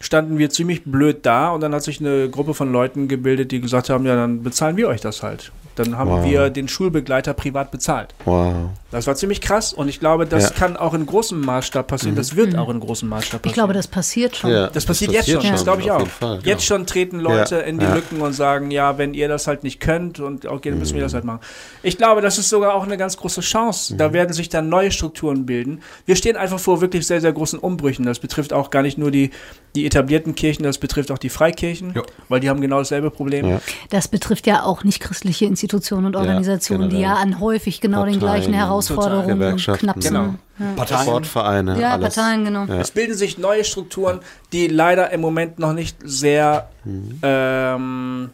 Standen wir ziemlich blöd da und dann hat sich eine Gruppe von Leuten gebildet, die gesagt haben, ja, dann bezahlen wir euch das halt. Dann haben wow. wir den Schulbegleiter privat bezahlt. Wow. Das war ziemlich krass und ich glaube, das ja. kann auch in großem Maßstab passieren. Mhm. Das wird mhm. auch in großem Maßstab passieren. Ich glaube, das passiert schon. Ja, das, passiert das, passiert jetzt schon, das glaube ich auch. Fall, jetzt schon treten Leute in die Lücken und sagen, ja, wenn ihr das halt nicht könnt und okay, dann müssen wir das mhm. halt machen. Ich glaube, das ist sogar auch eine ganz große Chance. Da mhm. werden sich dann neue Strukturen bilden. Wir stehen einfach vor wirklich sehr, sehr großen Umbrüchen. Das betrifft auch gar nicht nur die, die etablierten Kirchen, das betrifft auch die Freikirchen, weil die haben genau dasselbe Problem. Das betrifft ja auch nicht christliche Institutionen und Organisationen, die ja an häufig genau Parteien, den gleichen Herausforderungen knapsen. Genau. Ja. Parteien. Sportvereine. Ja, alles. Parteien, genau. Ja. Es bilden sich neue Strukturen, die leider im Moment noch nicht sehr mhm. ähm,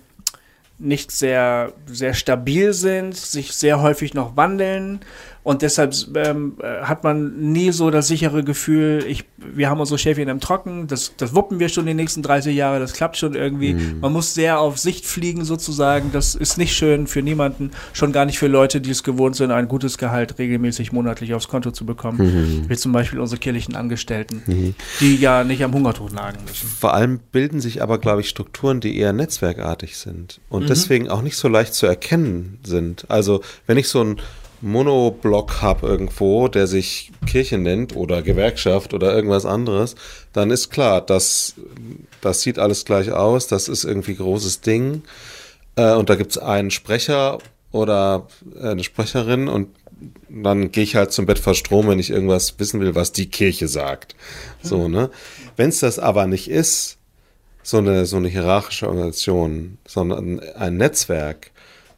nicht sehr, sehr stabil sind, sich sehr häufig noch wandeln. Und deshalb ähm, äh, hat man nie so das sichere Gefühl, ich, wir haben unsere Schäfchen im Trocken, das, das wuppen wir schon die nächsten 30 Jahre, das klappt schon irgendwie. Mhm. Man muss sehr auf Sicht fliegen sozusagen. Das ist nicht schön für niemanden, schon gar nicht für Leute, die es gewohnt sind, ein gutes Gehalt regelmäßig monatlich aufs Konto zu bekommen. Mhm. Wie zum Beispiel unsere kirchlichen Angestellten, mhm. die ja nicht am Hungertuch nagen müssen. Vor allem bilden sich aber, glaube ich, Strukturen, die eher netzwerkartig sind und mhm. deswegen auch nicht so leicht zu erkennen sind. Also wenn ich so ein Monoblock habe irgendwo, der sich Kirche nennt oder Gewerkschaft oder irgendwas anderes, dann ist klar, das, das sieht alles gleich aus, das ist irgendwie großes Ding. Äh, und da gibt es einen Sprecher oder eine Sprecherin und dann gehe ich halt zum Bett verstrom, wenn ich irgendwas wissen will, was die Kirche sagt. So, ne? Wenn es das aber nicht ist, so eine, so eine hierarchische Organisation, sondern ein Netzwerk,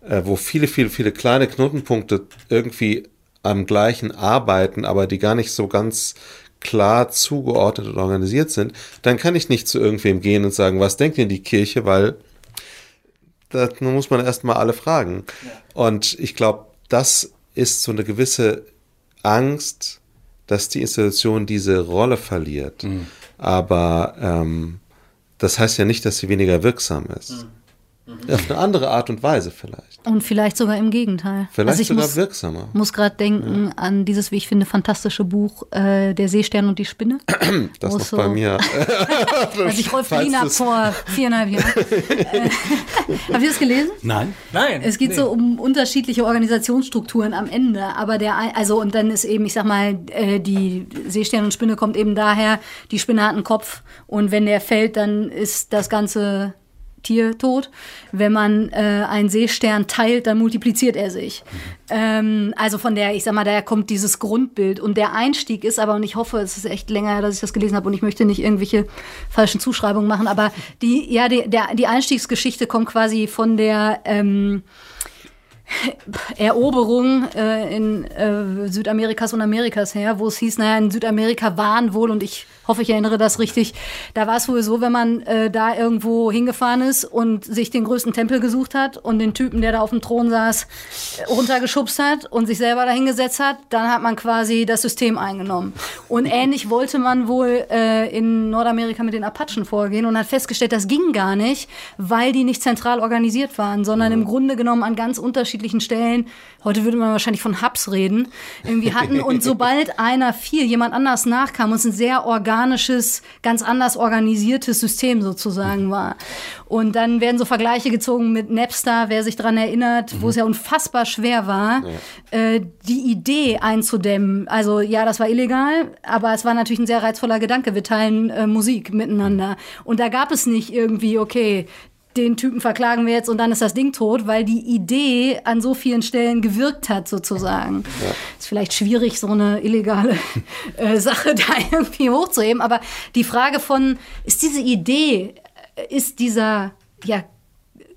äh, wo viele, viele, viele kleine Knotenpunkte irgendwie am gleichen arbeiten, aber die gar nicht so ganz klar zugeordnet und organisiert sind, dann kann ich nicht zu irgendwem gehen und sagen, was denkt denn die Kirche, weil da muss man erstmal alle fragen. Ja. Und ich glaube, das ist so eine gewisse Angst, dass die Institution diese Rolle verliert. Mhm. Aber ähm, das heißt ja nicht, dass sie weniger wirksam ist. Mhm. Mhm. Auf eine andere Art und Weise vielleicht. Und vielleicht sogar im Gegenteil. Vielleicht also ich sogar muss, wirksamer. muss gerade denken ja. an dieses, wie ich finde, fantasche Buch äh, Der Seestern und die Spinne. Das ist so, bei mir. also ich Rolf Berlin ab vor viereinhalb Jahren. äh, habt ihr das gelesen? Nein. Nein. Es geht nee. so um unterschiedliche Organisationsstrukturen am Ende. Aber der, also und dann ist eben, ich sag mal, äh, die Seestern und Spinne kommt eben daher, die Spinne hat einen Kopf und wenn der fällt, dann ist das Ganze Tier tot. Wenn man äh, einen Seestern teilt, dann multipliziert er sich. Ähm, also von der, ich sag mal, daher kommt dieses Grundbild. Und der Einstieg ist aber, und ich hoffe, es ist echt länger, dass ich das gelesen habe und ich möchte nicht irgendwelche falschen Zuschreibungen machen, aber die, ja, die, der, die Einstiegsgeschichte kommt quasi von der ähm, Eroberung äh, in äh, Südamerikas und Amerikas her, wo es hieß, naja, in Südamerika waren wohl, und ich hoffe, ich erinnere das richtig, da war es wohl so, wenn man äh, da irgendwo hingefahren ist und sich den größten Tempel gesucht hat und den Typen, der da auf dem Thron saß, runtergeschubst hat und sich selber dahingesetzt hat, dann hat man quasi das System eingenommen. Und ähnlich wollte man wohl äh, in Nordamerika mit den Apachen vorgehen und hat festgestellt, das ging gar nicht, weil die nicht zentral organisiert waren, sondern im Grunde genommen an ganz unterschiedlichen Stellen, heute würde man wahrscheinlich von Hubs reden, irgendwie hatten. Und sobald einer fiel, jemand anders nachkam und es ein sehr organisches, ganz anders organisiertes System sozusagen war. Und dann werden so Vergleiche gezogen mit Napster, wer sich daran erinnert, wo es ja unfassbar schwer war, äh, die Idee einzudämmen. Also ja, das war illegal, aber es war natürlich ein sehr reizvoller Gedanke. Wir teilen äh, Musik miteinander. Und da gab es nicht irgendwie, okay, den Typen verklagen wir jetzt und dann ist das Ding tot, weil die Idee an so vielen Stellen gewirkt hat, sozusagen. Ja. Ist vielleicht schwierig, so eine illegale äh, Sache da irgendwie hochzuheben, aber die Frage von, ist diese Idee, äh, ist dieser, ja,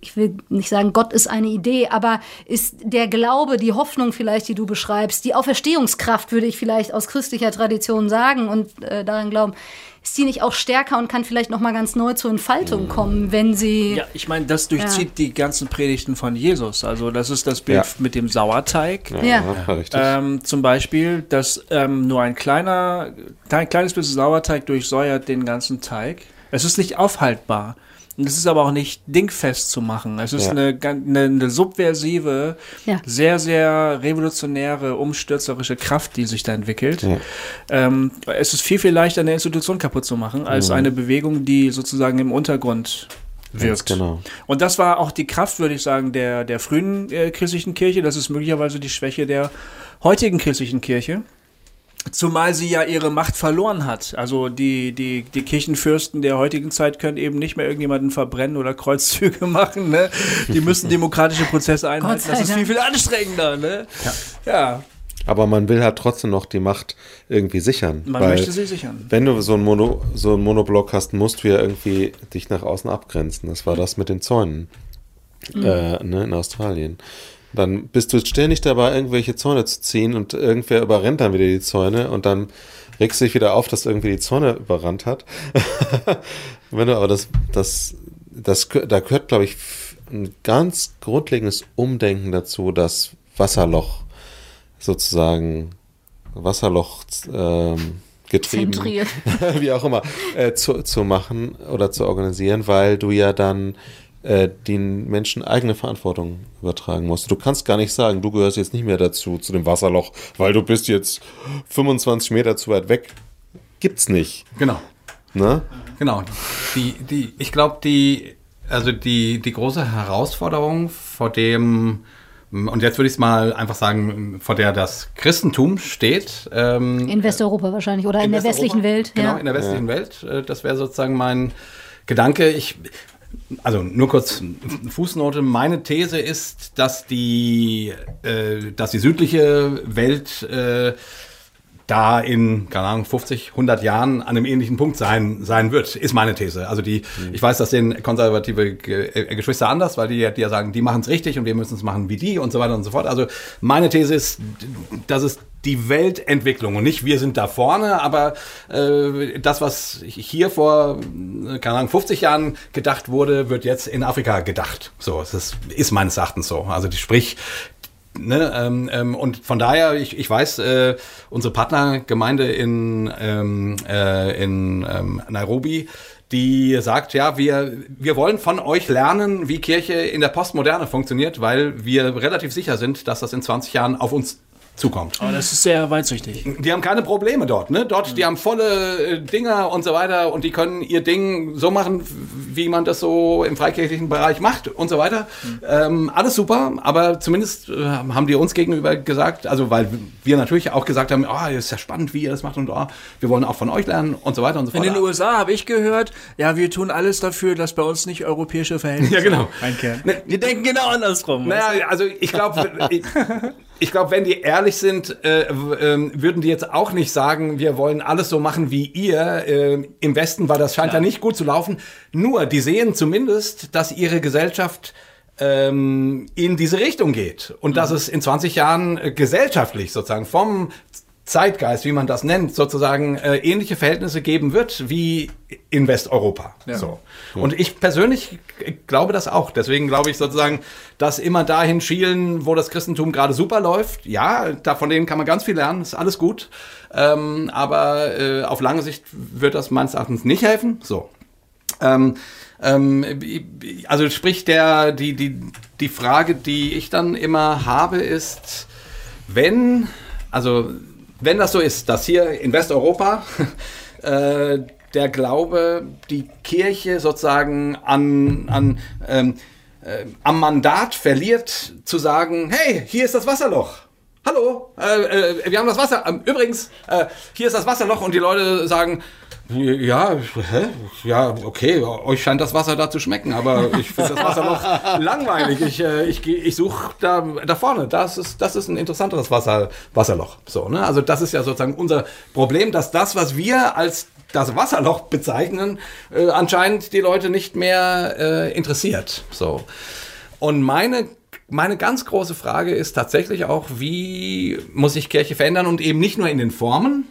ich will nicht sagen, Gott ist eine Idee, aber ist der Glaube, die Hoffnung vielleicht, die du beschreibst, die Auferstehungskraft, würde ich vielleicht aus christlicher Tradition sagen und äh, daran glauben, ist die nicht auch stärker und kann vielleicht noch mal ganz neu zur Entfaltung mhm. kommen, wenn sie Ja, ich meine, das durchzieht ja. die ganzen Predigten von Jesus. Also das ist das Bild ja. mit dem Sauerteig. Ja, ja. Ähm, zum Beispiel, dass ähm, nur ein kleiner, ein kleines bisschen Sauerteig durchsäuert den ganzen Teig. Es ist nicht aufhaltbar. Und es ist aber auch nicht dingfest zu machen. Es ist ja. eine, eine, eine, subversive, ja. sehr, sehr revolutionäre, umstürzerische Kraft, die sich da entwickelt. Ja. Ähm, es ist viel, viel leichter, eine Institution kaputt zu machen, als mhm. eine Bewegung, die sozusagen im Untergrund wirkt. Genau. Und das war auch die Kraft, würde ich sagen, der, der frühen äh, christlichen Kirche. Das ist möglicherweise die Schwäche der heutigen christlichen Kirche. Zumal sie ja ihre Macht verloren hat. Also die, die, die Kirchenfürsten der heutigen Zeit können eben nicht mehr irgendjemanden verbrennen oder Kreuzzüge machen. Ne? Die müssen demokratische Prozesse einhalten. Das ist viel, viel anstrengender. Ne? Ja. ja. Aber man will halt trotzdem noch die Macht irgendwie sichern. Man möchte sie sichern. Wenn du so einen, Mono, so einen Monoblock hast, musst du ja irgendwie dich nach außen abgrenzen. Das war das mit den Zäunen mhm. äh, ne, in Australien. Dann bist du ständig dabei, irgendwelche Zäune zu ziehen und irgendwer überrennt dann wieder die Zäune und dann regst du dich wieder auf, dass irgendwie die Zäune überrannt hat. Wenn du aber das, das, das, da gehört, glaube ich, ein ganz grundlegendes Umdenken dazu, das Wasserloch sozusagen, Wasserloch ähm, getrieben, wie auch immer, äh, zu, zu machen oder zu organisieren, weil du ja dann äh, den Menschen eigene Verantwortung übertragen musst. Du kannst gar nicht sagen, du gehörst jetzt nicht mehr dazu, zu dem Wasserloch, weil du bist jetzt 25 Meter zu weit weg. Gibt's nicht. Genau. Ne? Genau. Die, die, ich glaube, die, also die, die große Herausforderung, vor dem, und jetzt würde ich es mal einfach sagen, vor der das Christentum steht. Ähm, in Westeuropa wahrscheinlich oder in, in der westlichen Welt. Genau, ja. in der westlichen ja. Welt. Äh, das wäre sozusagen mein Gedanke. Ich, also nur kurz Fußnote. Meine These ist, dass die, äh, dass die südliche Welt äh, da in, keine Ahnung, 50, 100 Jahren an einem ähnlichen Punkt sein, sein wird, ist meine These. Also die, mhm. ich weiß, das sehen konservative äh, Geschwister anders, weil die, die ja sagen, die machen es richtig und wir müssen es machen wie die und so weiter und so fort. Also meine These ist, dass es die Weltentwicklung und nicht wir sind da vorne, aber äh, das, was hier vor, keine Ahnung, 50 Jahren gedacht wurde, wird jetzt in Afrika gedacht. So, das ist meines Erachtens so. Also die, sprich, Ne, ähm, ähm, und von daher, ich, ich weiß, äh, unsere Partnergemeinde in, ähm, äh, in ähm, Nairobi, die sagt, ja, wir, wir wollen von euch lernen, wie Kirche in der Postmoderne funktioniert, weil wir relativ sicher sind, dass das in 20 Jahren auf uns zukommt. Aber das ist sehr weitsichtig. Die haben keine Probleme dort, ne? Dort, mhm. die haben volle äh, Dinger und so weiter und die können ihr Ding so machen, wie man das so im freikirchlichen Bereich macht und so weiter. Mhm. Ähm, alles super, aber zumindest äh, haben die uns gegenüber gesagt, also weil wir natürlich auch gesagt haben, oh, ist ja spannend, wie ihr das macht und oh, wir wollen auch von euch lernen und so weiter und so fort. In den USA habe ich gehört, ja, wir tun alles dafür, dass bei uns nicht europäische Verhältnisse ja, genau. einkehren. Ne, wir denken genau andersrum. Naja, also ich glaube, ich glaube, wenn die ehrlich sind, äh, äh, würden die jetzt auch nicht sagen, wir wollen alles so machen wie ihr. Äh, im Westen, weil das scheint ja. nicht gut zu laufen. Nur, die sehen zumindest, dass ihre Gesellschaft ähm, in diese Richtung geht. Und dass es in 20 Jahren äh, gesellschaftlich sozusagen vom Zeitgeist, wie man das nennt, sozusagen äh, ähnliche Verhältnisse geben wird wie in Westeuropa. Ja. So. Und ich persönlich glaube das auch. Deswegen glaube ich sozusagen, dass immer dahin schielen, wo das Christentum gerade super läuft. Ja, da von denen kann man ganz viel lernen, ist alles gut. Ähm, aber äh, auf lange Sicht wird das meines Erachtens nicht helfen. So. Ähm, ähm, also sprich, der, die, die, die Frage, die ich dann immer habe, ist, wenn, also wenn das so ist, dass hier in Westeuropa äh, der Glaube die Kirche sozusagen an, an ähm, äh, am Mandat verliert, zu sagen, hey, hier ist das Wasserloch. Hallo, äh, äh, wir haben das Wasser. Ähm, übrigens, äh, hier ist das Wasserloch und die Leute sagen, ja, hä? ja, okay, euch scheint das Wasser da zu schmecken, aber ich finde das Wasser noch langweilig. Ich, äh, ich, ich suche da, da vorne, das ist, das ist ein interessanteres Wasser, Wasserloch. So, ne? Also das ist ja sozusagen unser Problem, dass das, was wir als das Wasserloch bezeichnen, äh, anscheinend die Leute nicht mehr äh, interessiert. So. Und meine, meine ganz große Frage ist tatsächlich auch, wie muss sich Kirche verändern und eben nicht nur in den Formen,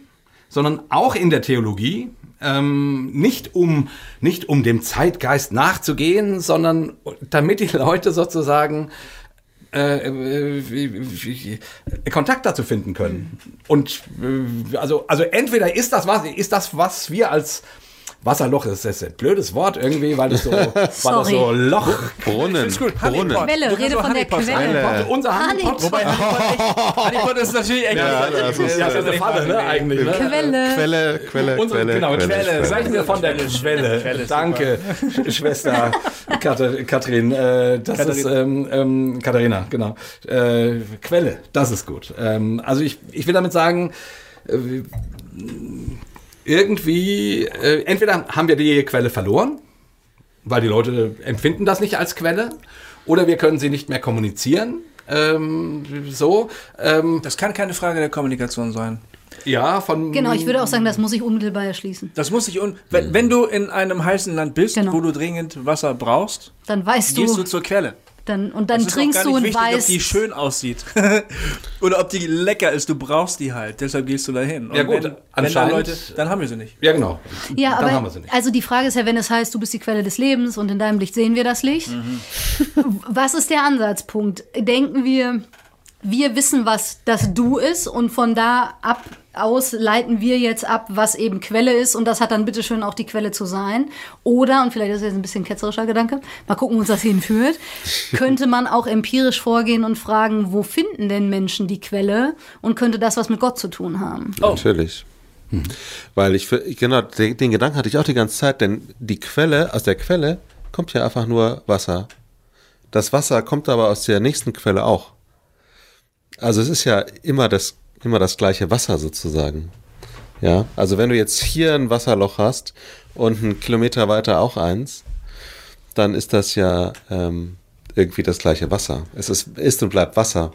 sondern auch in der Theologie. Ähm, nicht, um, nicht um dem Zeitgeist nachzugehen, sondern damit die Leute sozusagen äh, äh, wie- wie- Kontakt dazu finden können. Und äh, also, also entweder ist das was, ist das, was wir als Wasserloch, das ist ein blödes Wort irgendwie, weil das so, weil das so Loch. Brunnen. Gut. Brunnen. Honeypot. Quelle, rede von der Honeypot sagen. Quelle. Also unser Honeypot. Wobei Honeypot, Honeypot ist natürlich echt. Ja, das ist- Ja, das ist eine Falle, ne, eigentlich. Ne? Quelle. Quelle, Quelle, Unsere, Quelle, genau, Quelle. Quelle. Sagen wir von der Quelle. Quelle Danke, Sch- Schwester Katrin. Äh, das Katharina. ist ähm, ähm, Katharina, genau. Äh, Quelle, das ist gut. Ähm, also ich, ich will damit sagen, äh, irgendwie, äh, entweder haben wir die Quelle verloren, weil die Leute empfinden das nicht als Quelle, oder wir können sie nicht mehr kommunizieren. Ähm, so, ähm, Das kann keine Frage der Kommunikation sein. ja, von. Genau, ich würde auch sagen, das muss ich unmittelbar erschließen. Das muss sich un wenn, wenn du in einem heißen Land bist, Genau. wo du dringend Wasser brauchst, Dann weißt gehst du du, zur Quelle. Dann, und dann Es ist auch trinkst du nicht und wichtig, ob weißt. die schön aussieht oder ob die lecker ist. Du brauchst die halt, deshalb gehst du dahin. Und Ja, gut, wenn, wenn da anscheinend- Leute, dann haben wir sie nicht. Ja, genau. Ja, Dann haben wir aber sie nicht. also die Frage ist ja, wenn es heißt, du bist die Quelle des Lebens und in deinem Licht sehen wir das Licht. Mhm. Was ist der Ansatzpunkt? Denken wir, wir wissen, was das Du ist und von da ab aus leiten wir jetzt ab, was eben Quelle ist und das hat dann bitteschön auch die Quelle zu sein. Oder, und vielleicht ist das jetzt ein bisschen ketzerischer Gedanke, mal gucken, wo uns das hinführt, könnte man auch empirisch vorgehen und fragen, wo finden denn Menschen die Quelle und könnte das was mit Gott zu tun haben? Natürlich. Weil ich, für- genau, den, den Gedanken hatte ich auch die ganze Zeit, denn die Quelle, aus der Quelle kommt ja einfach nur Wasser. Das Wasser kommt aber aus der nächsten Quelle auch. Also es ist ja immer das, immer das gleiche Wasser sozusagen. Ja, also wenn du jetzt hier ein Wasserloch hast und einen Kilometer weiter auch eins, dann ist das ja ähm, irgendwie das gleiche Wasser. Es ist, ist und bleibt Wasser.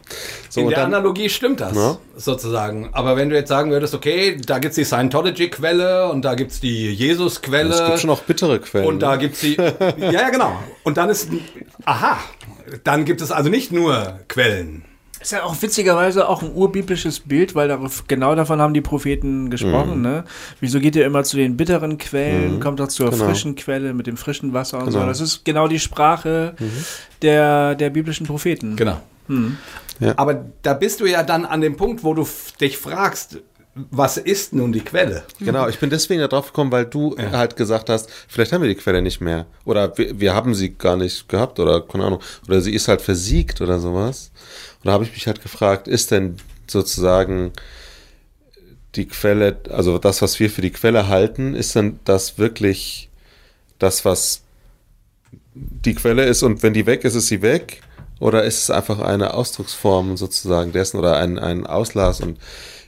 So, In der dann, Analogie stimmt das, Ja. sozusagen. Aber wenn du jetzt sagen würdest, okay, da gibt's die Scientology-Quelle und da gibt's die Jesus-Quelle. es gibt schon auch bittere Quellen. Und da gibt's die. ja, ja, genau. Und dann ist. Aha. Dann gibt es also nicht nur Quellen. Ist ja auch witzigerweise auch ein urbiblisches Bild, weil darauf, genau davon haben die Propheten gesprochen. Mhm. Ne? Wieso geht ihr immer zu den bitteren Quellen, kommt doch zur Genau. frischen Quelle mit dem frischen Wasser und so. Genau. Das ist genau die Sprache der, der biblischen Propheten. Genau. Ja. Aber da bist du ja dann an dem Punkt, wo du dich fragst, was ist nun die Quelle? Genau, ich bin deswegen darauf gekommen, weil du halt gesagt hast, vielleicht haben wir die Quelle nicht mehr. Oder wir, wir haben sie gar nicht gehabt oder keine Ahnung. Oder sie ist halt versiegt oder sowas. Und da habe ich mich halt gefragt, ist denn sozusagen die Quelle, also das, was wir für die Quelle halten, ist denn das wirklich das, was die Quelle ist und wenn die weg ist, ist sie weg? Oder ist es einfach eine Ausdrucksform sozusagen dessen oder ein, ein Auslass und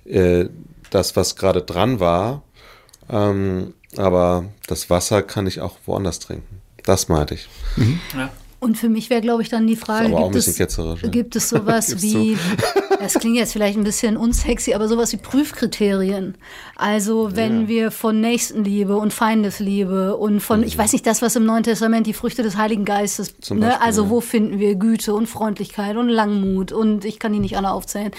äh, das, was gerade dran war, ähm, aber das Wasser kann ich auch woanders trinken. Das meinte ich. Und für mich wäre, glaube ich, dann die Frage, gibt, es, ja. gibt es sowas wie, das klingt jetzt vielleicht ein bisschen unsexy, aber sowas wie Prüfkriterien. Also wenn Ja. wir von Nächstenliebe und Feindesliebe und von, ich weiß nicht, das, was im Neuen Testament die Früchte des Heiligen Geistes, Zum ne? Beispiel, also ja. wo finden wir Güte und Freundlichkeit und Langmut und ich kann die nicht alle aufzählen.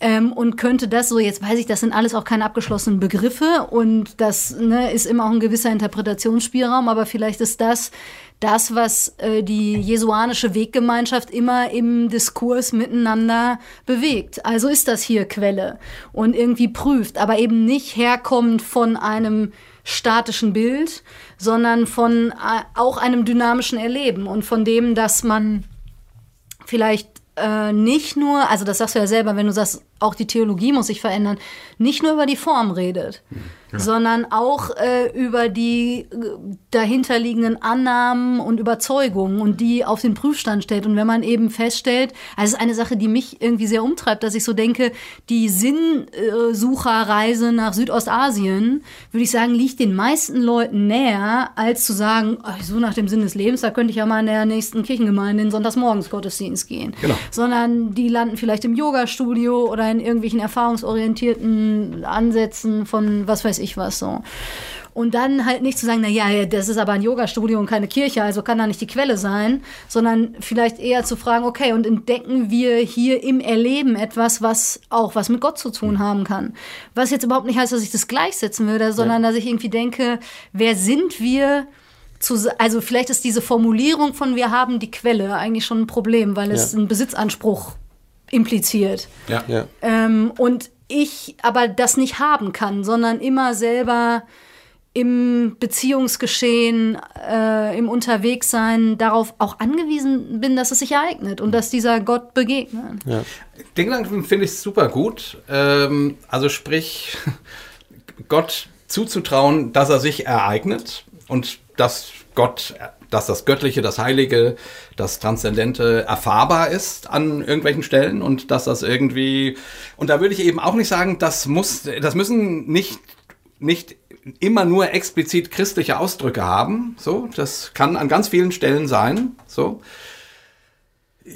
Ähm, und könnte das so, jetzt weiß ich, das sind alles auch keine abgeschlossenen Begriffe und das ne, ist immer auch ein gewisser Interpretationsspielraum, aber vielleicht ist das das, was äh, die jesuanische Weggemeinschaft immer im Diskurs miteinander bewegt. Also ist das hier Quelle und irgendwie prüft, aber eben nicht herkommend von einem statischen Bild, sondern von äh, auch einem dynamischen Erleben und von dem, dass man vielleicht äh, nicht nur, also das sagst du ja selber, wenn du sagst, auch die Theologie muss sich verändern, nicht nur über die Form redet, sondern auch äh, über die äh, dahinterliegenden Annahmen und Überzeugungen und die auf den Prüfstand stellt. Und wenn man eben feststellt, also es ist eine Sache, die mich irgendwie sehr umtreibt, dass ich so denke, die Sinnsucherreise nach Südostasien, würde ich sagen, liegt den meisten Leuten näher, als zu sagen, oh, suche nach dem Sinn des Lebens, da könnte ich ja mal in der nächsten Kirchengemeinde in Sonntagsmorgens Gottesdienst gehen. Genau. Sondern die landen vielleicht im Yoga-Studio oder in irgendwelchen erfahrungsorientierten Ansätzen von was weiß ich was so. Und dann halt nicht zu sagen, na ja, das ist aber ein Yoga-Studio und keine Kirche, also kann da nicht die Quelle sein, sondern vielleicht eher zu fragen, okay, und entdecken wir hier im Erleben etwas, was auch was mit Gott zu tun haben kann. Was jetzt überhaupt nicht heißt, dass ich das gleichsetzen würde, sondern dass ich irgendwie denke, wer sind wir? Zu, also vielleicht ist diese Formulierung von wir haben die Quelle eigentlich schon ein Problem, weil es Ja. einen Besitzanspruch impliziert. Ja. Ja. Ähm, und ich aber das nicht haben kann, sondern immer selber im Beziehungsgeschehen, äh, im Unterwegssein darauf auch angewiesen bin, dass es sich ereignet und dass dieser Gott begegnet. Ja. Den Gedanken finde ich super gut. Ähm, also sprich, Gott zuzutrauen, dass er sich ereignet und dass Gott, dass das Göttliche, das Heilige, das Transzendente erfahrbar ist an irgendwelchen Stellen und dass das irgendwie, und da würde ich eben auch nicht sagen, das muss, das müssen nicht, nicht immer nur explizit christliche Ausdrücke haben, so, das kann an ganz vielen Stellen sein, so.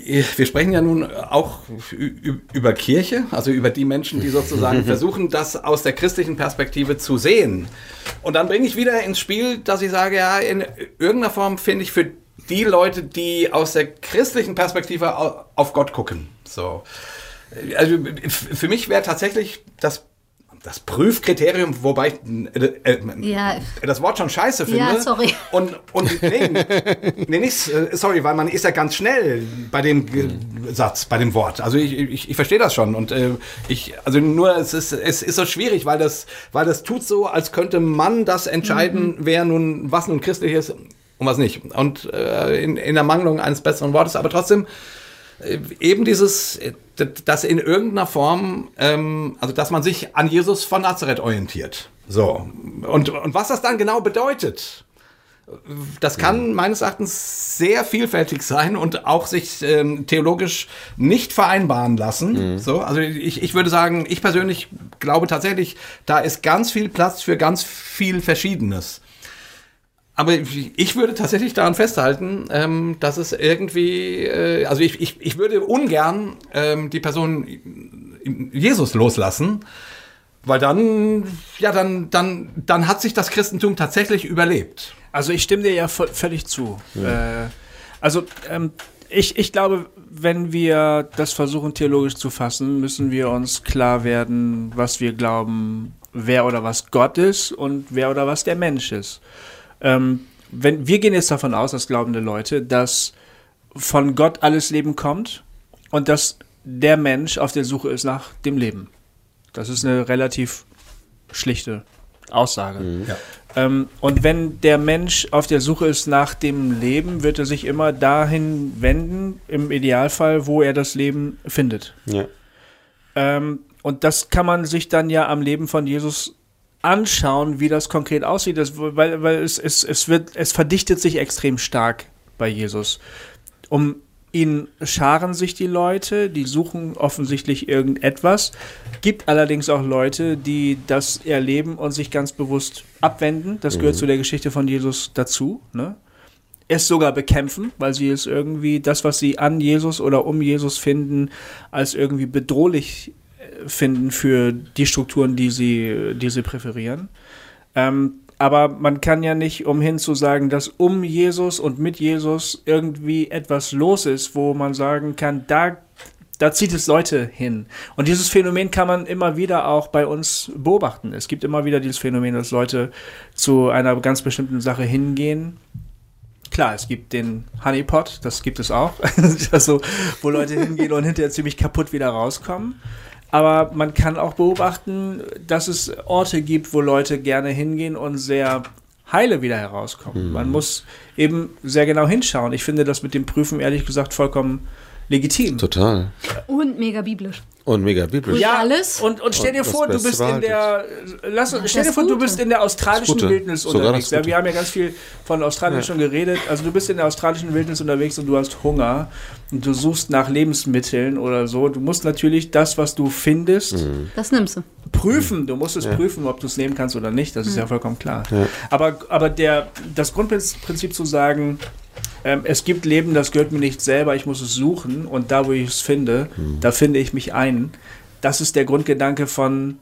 Wir sprechen ja nun auch über Kirche, also über die Menschen, die sozusagen versuchen, das aus der christlichen Perspektive zu sehen. Und dann bringe ich wieder ins Spiel, dass ich sage, ja, in irgendeiner Form finde ich für die Leute, die aus der christlichen Perspektive au- auf Gott gucken. So. Also für mich wäre tatsächlich das, das Prüfkriterium, wobei ich äh, äh, Ja. das Wort schon scheiße finde. Ja, sorry. Und, und nee, nee, nicht, äh, sorry, weil man ist ja ganz schnell bei dem Ge- Satz, bei dem Wort. Also ich, ich, ich verstehe das schon. Und äh, ich, also nur, es ist, es ist so schwierig, weil das, weil das tut so, als könnte man das entscheiden, wer nun, was nun christlich ist und was nicht. Und äh, in, in der Mangelung eines besseren Wortes, aber trotzdem, eben dieses, äh, dass in irgendeiner Form, ähm, also dass man sich an Jesus von Nazareth orientiert. So. Und, und was das dann genau bedeutet, das kann meines Erachtens sehr vielfältig sein und auch sich ähm, theologisch nicht vereinbaren lassen. So, also ich, ich würde sagen, ich persönlich glaube tatsächlich, da ist ganz viel Platz für ganz viel Verschiedenes. Aber ich würde tatsächlich daran festhalten, ähm, dass es irgendwie, äh, also ich, ich, ich würde ungern ähm, die Person Jesus loslassen, weil dann, ja, dann, dann, dann hat sich das Christentum tatsächlich überlebt. Also ich stimme dir ja völlig zu. Äh, also ähm, ich, ich glaube, wenn wir das versuchen theologisch zu fassen, müssen wir uns klar werden, was wir glauben, wer oder was Gott ist und wer oder was der Mensch ist. Ähm, wenn, wir gehen jetzt davon aus, als glaubende Leute, dass von Gott alles Leben kommt und dass der Mensch auf der Suche ist nach dem Leben. Das ist eine relativ schlichte Aussage. Ja. Ähm, und wenn der Mensch auf der Suche ist nach dem Leben, wird er sich immer dahin wenden, im Idealfall, wo er das Leben findet. Ja. Ähm, und das kann man sich dann ja am Leben von Jesus anschauen, wie das konkret aussieht, das, weil, weil es, es, es, wird, es verdichtet sich extrem stark bei Jesus. Um ihn scharen sich die Leute, die suchen offensichtlich irgendetwas. Gibt allerdings auch Leute, die das erleben und sich ganz bewusst abwenden. Das gehört zu der Geschichte von Jesus dazu. Ne? es sogar bekämpfen, weil sie es irgendwie, das, was sie an Jesus oder um Jesus finden, als irgendwie bedrohlich finden für die Strukturen, die sie, die sie präferieren. Ähm, aber man kann ja nicht umhin zu sagen, dass um Jesus und mit Jesus irgendwie etwas los ist, wo man sagen kann, da, da zieht es Leute hin. Und dieses Phänomen kann man immer wieder auch bei uns beobachten. Es gibt immer wieder dieses Phänomen, dass Leute zu einer ganz bestimmten Sache hingehen. Klar, es gibt den Honeypot, das gibt es auch, also, wo Leute hingehen und hinterher ziemlich kaputt wieder rauskommen. Aber man kann auch beobachten, dass es Orte gibt, wo Leute gerne hingehen und sehr heile wieder herauskommen. Mhm. Man muss eben sehr genau hinschauen. Ich finde das mit dem Prüfen ehrlich gesagt vollkommen legitim. Total. Und mega biblisch. Und mega biblisch. Ja. alles. Und, und stell dir das vor, du bist in der, lass, Das stell dir vor, du bist in der australischen. Wildnis unterwegs. Ja, wir haben ja ganz viel von Australien Ja. schon geredet. Also du bist in der australischen Wildnis unterwegs und du hast Hunger und du suchst nach Lebensmitteln oder so. Du musst natürlich das, was du findest, Mhm. Das nimmst du. prüfen. Du musst es prüfen, ob du es nehmen kannst oder nicht. Das ist ja vollkommen klar. Aber, aber der, das Grundprinzip zu sagen, ähm, es gibt Leben, das gehört mir nicht selber, ich muss es suchen und da, wo ich es finde, da finde ich mich ein. Das ist der Grundgedanke von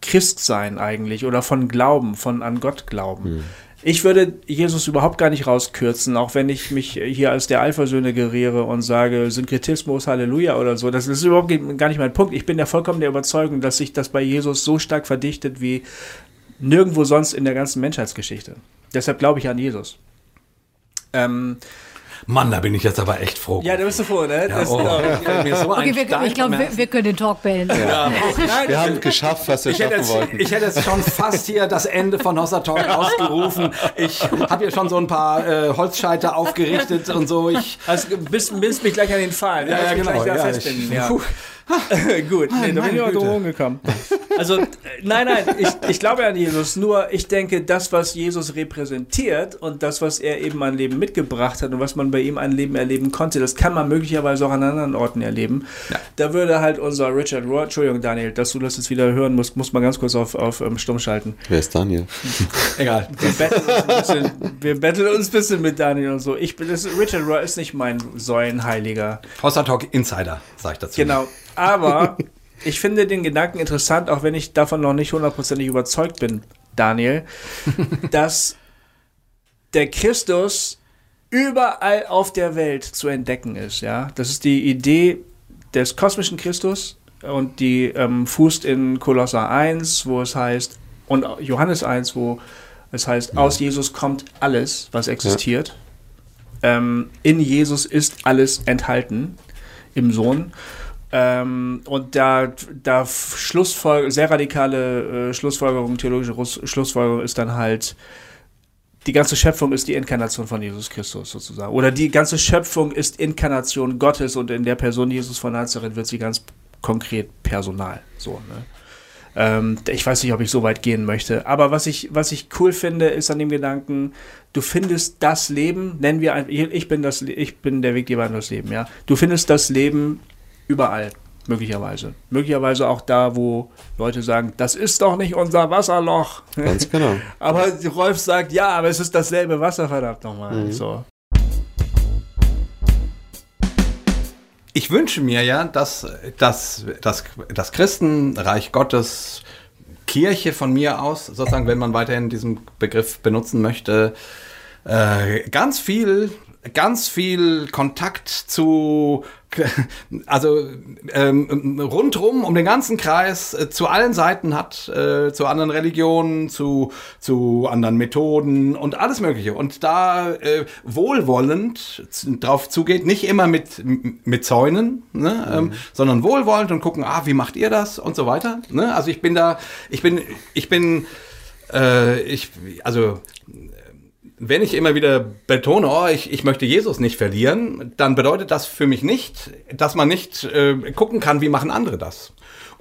Christsein eigentlich oder von Glauben, von an Gott glauben. Ich würde Jesus überhaupt gar nicht rauskürzen, auch wenn ich mich hier als der Alpha-Söhne geriere und sage Synkretismus, Halleluja oder so. Das ist überhaupt gar nicht mein Punkt. Ich bin der vollkommen der Überzeugung, dass sich das bei Jesus so stark verdichtet wie nirgendwo sonst in der ganzen Menschheitsgeschichte. Deshalb glaube ich an Jesus. Ähm, Mann, da bin ich jetzt aber echt froh. ja, da bist du froh, ne? Ja, Das- oh, so Okay, wir, ich glaube, wir, wir können den Talk beenden. Nein, Wir haben geschafft, was wir Ich hätte, schaffen jetzt, wollten. ich hätte jetzt schon fast hier das Ende von Hossa Talk ausgerufen. Ich habe hier schon so ein paar äh, Holzscheiter aufgerichtet und so. Ich, Also, bist, bist mich gleich an den Fall. Ja, ja, mich genau, ja, ja. Gut, nee, da bin ich auch drum Güte. rumgekommen. Also, äh, nein, nein, ich, ich glaube an Jesus, nur ich denke, das, was Jesus repräsentiert und das, was er eben an Leben mitgebracht hat und was man bei ihm an Leben erleben konnte, das kann man möglicherweise auch an anderen Orten erleben. Da würde halt unser Richard Rohr, Entschuldigung, Daniel, dass du das jetzt wieder hören musst, muss man ganz kurz auf, auf ähm, Stumm schalten. Wer ist Daniel? egal. Wir betteln, uns ein bisschen, wir betteln uns ein bisschen mit Daniel und so. Ich bin, das, Richard Rohr ist nicht mein Säulenheiliger. Hossa Talk Insider, sag ich dazu. Genau. Aber ich finde den Gedanken interessant, auch wenn ich davon noch nicht hundertprozentig überzeugt bin, Daniel, dass der Christus überall auf der Welt zu entdecken ist. Ja, das ist die Idee des kosmischen Christus und die ähm, fußt in Kolosser 1, wo es heißt, und Johannes 1, wo es heißt, aus Jesus kommt alles, was existiert. Ähm, in Jesus ist alles enthalten im Sohn. Ähm, und da, da Schlussfolger, sehr radikale äh, Schlussfolgerung, theologische Russ Schlussfolgerung ist dann halt, die ganze Schöpfung ist die Inkarnation von Jesus Christus sozusagen. Oder die ganze Schöpfung ist Inkarnation Gottes und in der Person Jesus von Nazareth wird sie ganz konkret personal. So, ne? Ähm, ich weiß nicht, ob ich so weit gehen möchte. Aber was ich, was ich cool finde, ist an dem Gedanken, du findest das Leben, nennen wir ein, ich bin das, ich bin der Weggeber in das Leben, ja. Du findest das Leben überall, möglicherweise. Möglicherweise auch da, wo Leute sagen, das ist doch nicht unser Wasserloch. Ganz genau. aber Rolf sagt, ja, aber es ist dasselbe Wasser, verdammt nochmal. So. Ich wünsche mir ja, dass, dass, dass das Christenreich Gottes, Kirche von mir aus, sozusagen, wenn man weiterhin diesen Begriff benutzen möchte, äh, ganz viel, ganz viel Kontakt zu, also ähm, rundrum um den ganzen Kreis äh, zu allen Seiten hat, äh, zu anderen Religionen, zu, zu anderen Methoden und alles Mögliche. Und da äh, wohlwollend drauf zugeht, nicht immer mit, mit Zäunen, ne, ähm, sondern wohlwollend und gucken, ah, wie macht ihr das und so weiter. Ne? Also ich bin da, ich bin, ich bin, äh, ich, also wenn ich immer wieder betone, oh, ich, ich möchte Jesus nicht verlieren, dann bedeutet das für mich nicht, dass man nicht äh, gucken kann, wie machen andere das.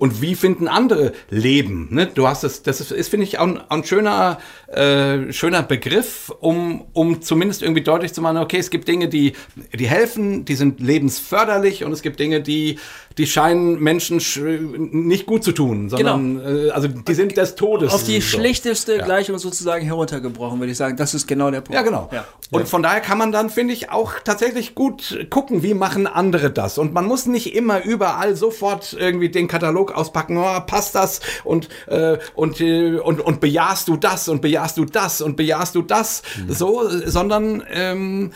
und wie finden andere Leben. Ne? Du hast es, das ist, ist finde ich, auch ein, ein schöner, äh, schöner Begriff, um, um zumindest irgendwie deutlich zu machen, okay, es gibt Dinge, die, die helfen, die sind lebensförderlich und es gibt Dinge, die, die scheinen Menschen nicht gut zu tun, sondern genau. äh, also die sind des Todes. Auf die so. schlichteste ja. Gleichung sozusagen heruntergebrochen, würde ich sagen. Das ist genau der Punkt. Ja, genau. Ja. Und von daher kann man dann, finde ich, auch tatsächlich gut gucken, wie machen andere das. Und man muss nicht immer überall sofort irgendwie den Katalog auspacken, oh, passt das und, äh, und, äh, und, und bejahst du das und bejahst du das und bejahst du das, mhm. so, sondern ähm,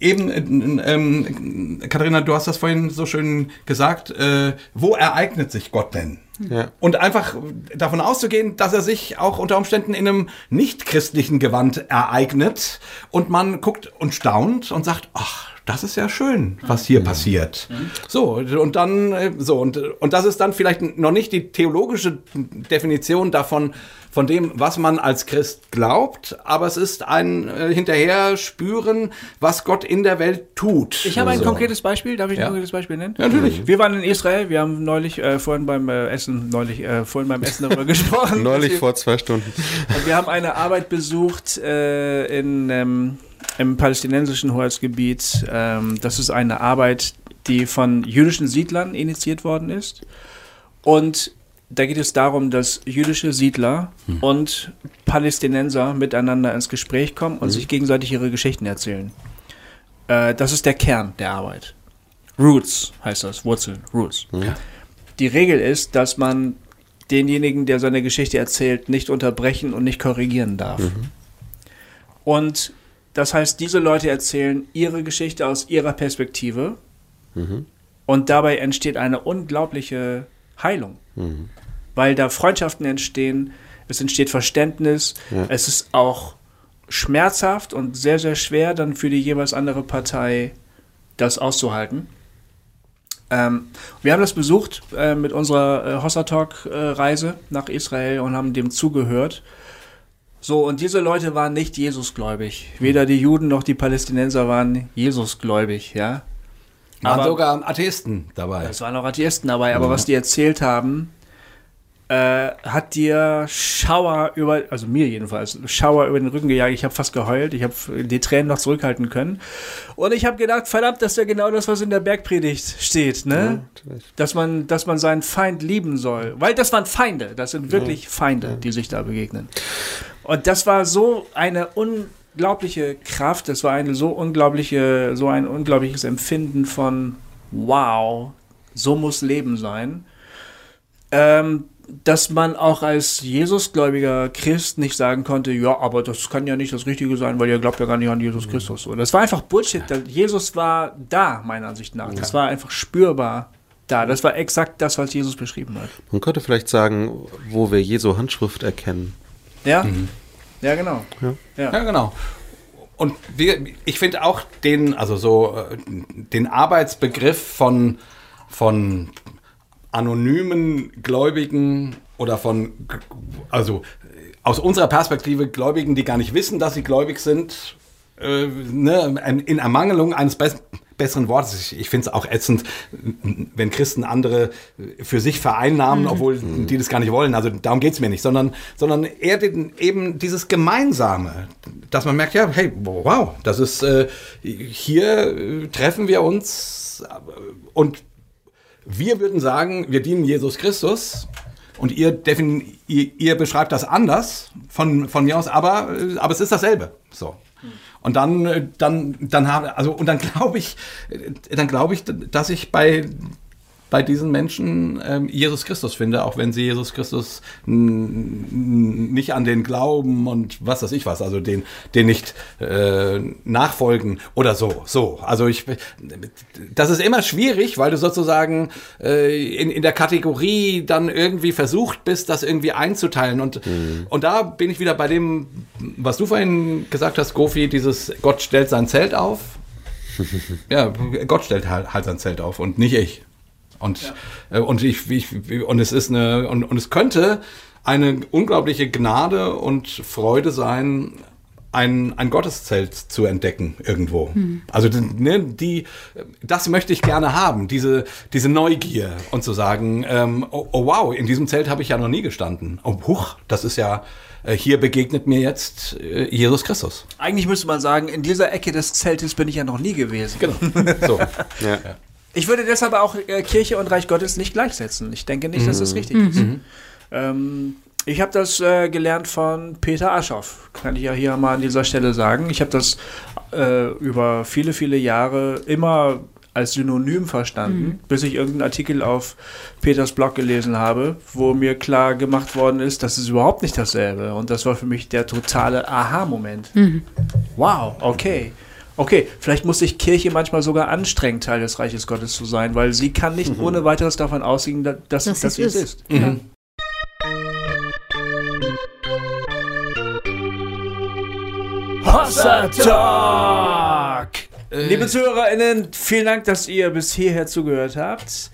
Eben, äh, ähm, Katharina, du hast das vorhin so schön gesagt. Äh, wo ereignet sich Gott denn? Ja. Und einfach davon auszugehen, dass er sich auch unter Umständen in einem nicht-christlichen Gewand ereignet und man guckt und staunt und sagt, ach, das ist ja schön, was hier mhm. passiert. Mhm. So, und dann, äh, so, und, und das ist dann vielleicht noch nicht die theologische Definition davon, von dem, was man als Christ glaubt, aber es ist ein äh, hinterher spüren, was Gott in der Welt tut. Ich habe ein so. konkretes Beispiel, darf ich ja. ein konkretes Beispiel nennen? Ja, natürlich. Wir waren in Israel, wir haben neulich äh, vorhin beim äh, Essen, neulich äh, vorhin beim Essen darüber gesprochen. neulich vor zwei Stunden. Und wir haben eine Arbeit besucht äh, in ähm, im palästinensischen Hoheitsgebiet. Ähm, das ist eine Arbeit, die von jüdischen Siedlern initiiert worden ist. Und da geht es darum, dass jüdische Siedler hm. und Palästinenser miteinander ins Gespräch kommen und hm. sich gegenseitig ihre Geschichten erzählen. Äh, das ist der Kern der Arbeit. Roots heißt das, Wurzeln, Roots. Hm. Die Regel ist, dass man denjenigen, der seine Geschichte erzählt, nicht unterbrechen und nicht korrigieren darf. Mhm. Und das heißt, diese Leute erzählen ihre Geschichte aus ihrer Perspektive mhm. und dabei entsteht eine unglaubliche Heilung. Mhm weil da Freundschaften entstehen, es entsteht Verständnis, ja. es ist auch schmerzhaft und sehr, sehr schwer dann für die jeweils andere Partei das auszuhalten. Ähm, wir haben das besucht äh, mit unserer äh, Hossa Talk äh, nach Israel und haben dem zugehört. So, und diese Leute waren nicht Jesusgläubig. Weder die Juden noch die Palästinenser waren Jesusgläubig, ja. Waren aber, sogar Atheisten dabei. Es waren auch Atheisten dabei, aber ja. was die erzählt haben, äh, hat dir Schauer über, also mir jedenfalls, Schauer über den Rücken gejagt. Ich habe fast geheult, ich habe die Tränen noch zurückhalten können. Und ich habe gedacht, verdammt, das ist ja genau das, was in der Bergpredigt steht, ne? Ja, dass man, dass man seinen Feind lieben soll. Weil das waren Feinde, das sind wirklich ja. Feinde, die sich da begegnen. Und das war so eine unglaubliche Kraft, das war eine so unglaubliche, so ein unglaubliches Empfinden von wow, so muss Leben sein. Ähm, dass man auch als Jesusgläubiger Christ nicht sagen konnte, ja, aber das kann ja nicht das Richtige sein, weil ihr glaubt ja gar nicht an Jesus Christus. Und das war einfach Bullshit. Jesus war da, meiner Ansicht nach. Das war einfach spürbar da. Das war exakt das, was Jesus beschrieben hat. Man könnte vielleicht sagen, wo wir Jesu Handschrift erkennen. Ja, mhm. ja, genau. Ja, ja. ja genau. Und wir, ich finde auch den, also so äh, den Arbeitsbegriff von, von anonymen Gläubigen oder von, also aus unserer Perspektive Gläubigen, die gar nicht wissen, dass sie gläubig sind, äh, ne, in Ermangelung eines be besseren Wortes. Ich, ich finde es auch ätzend, wenn Christen andere für sich vereinnahmen, mhm. obwohl mhm. die das gar nicht wollen. Also darum geht es mir nicht, sondern, sondern eher den, eben dieses Gemeinsame, dass man merkt, ja, hey, wow, das ist, äh, hier äh, treffen wir uns und wir würden sagen, wir dienen Jesus Christus und ihr, ihr, ihr beschreibt das anders von, von mir aus, aber, aber es ist dasselbe. So. Und dann, dann, dann habe, also, und dann glaube ich, dann glaube ich, dass ich bei bei diesen Menschen ähm, Jesus Christus finde, auch wenn sie Jesus Christus nicht an den glauben und was weiß ich was, also den, den nicht äh, nachfolgen oder so. So, also ich, das ist immer schwierig, weil du sozusagen äh, in, in der Kategorie dann irgendwie versucht bist, das irgendwie einzuteilen und mhm. und da bin ich wieder bei dem, was du vorhin gesagt hast, Gofi, dieses Gott stellt sein Zelt auf. ja, Gott stellt halt, halt sein Zelt auf und nicht ich. Und, ja. äh, und, ich, ich, und es ist eine, und, und es könnte eine unglaubliche Gnade und Freude sein, ein, ein Gotteszelt zu entdecken irgendwo. Also ne, die, das möchte ich gerne haben, diese, diese Neugier und zu sagen, ähm, oh, oh wow, in diesem Zelt habe ich ja noch nie gestanden. Oh, huch, das ist ja, äh, hier begegnet mir jetzt äh, Jesus Christus. Eigentlich müsste man sagen, in dieser Ecke des Zeltes bin ich ja noch nie gewesen. Genau. So. Ja. Ich würde deshalb auch äh, Kirche und Reich Gottes nicht gleichsetzen. Ich denke nicht, dass das richtig ist. Ähm, ich habe das äh, gelernt von Peter Aschoff, kann ich ja hier mal an dieser Stelle sagen. Ich habe das äh, über viele, viele Jahre immer als Synonym verstanden, bis ich irgendeinen Artikel auf Peters Blog gelesen habe, wo mir klar gemacht worden ist, das ist überhaupt nicht dasselbe. Und das war für mich der totale Aha-Moment. Wow, okay. Okay, vielleicht muss sich Kirche manchmal sogar anstrengen, Teil des Reiches Gottes zu sein, weil sie kann nicht ohne weiteres davon ausgehen, da- dass, Dass dass sie es ist. ist. Ja. Hossa Talk! Liebe ZuhörerInnen, vielen Dank, dass ihr bis hierher zugehört habt.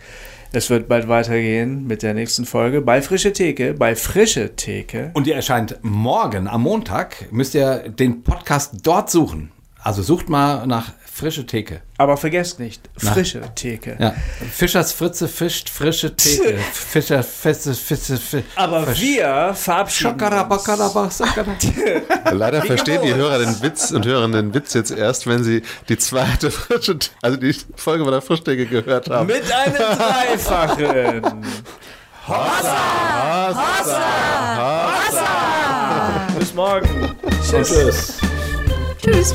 Es wird bald weitergehen mit der nächsten Folge bei Frische Theke, bei Frische Theke. Und die erscheint morgen am Montag. Müsst ihr den Podcast dort suchen. Also sucht mal nach frische Theke. Aber vergesst nicht, frische Theke. Ja. Fischers Fritze fischt frische Theke. Fischer Feste Fische Fische. Aber wir verabschieden uns. Leider verstehen die Hörer den Witz und hören den Witz jetzt erst, wenn sie die zweite frische, also die Folge von der Frischdecke gehört haben. mit einem Dreifachen. Hossa! Hossa! Hossa! Bis morgen. Tschüss. Tschüss. Tschüss.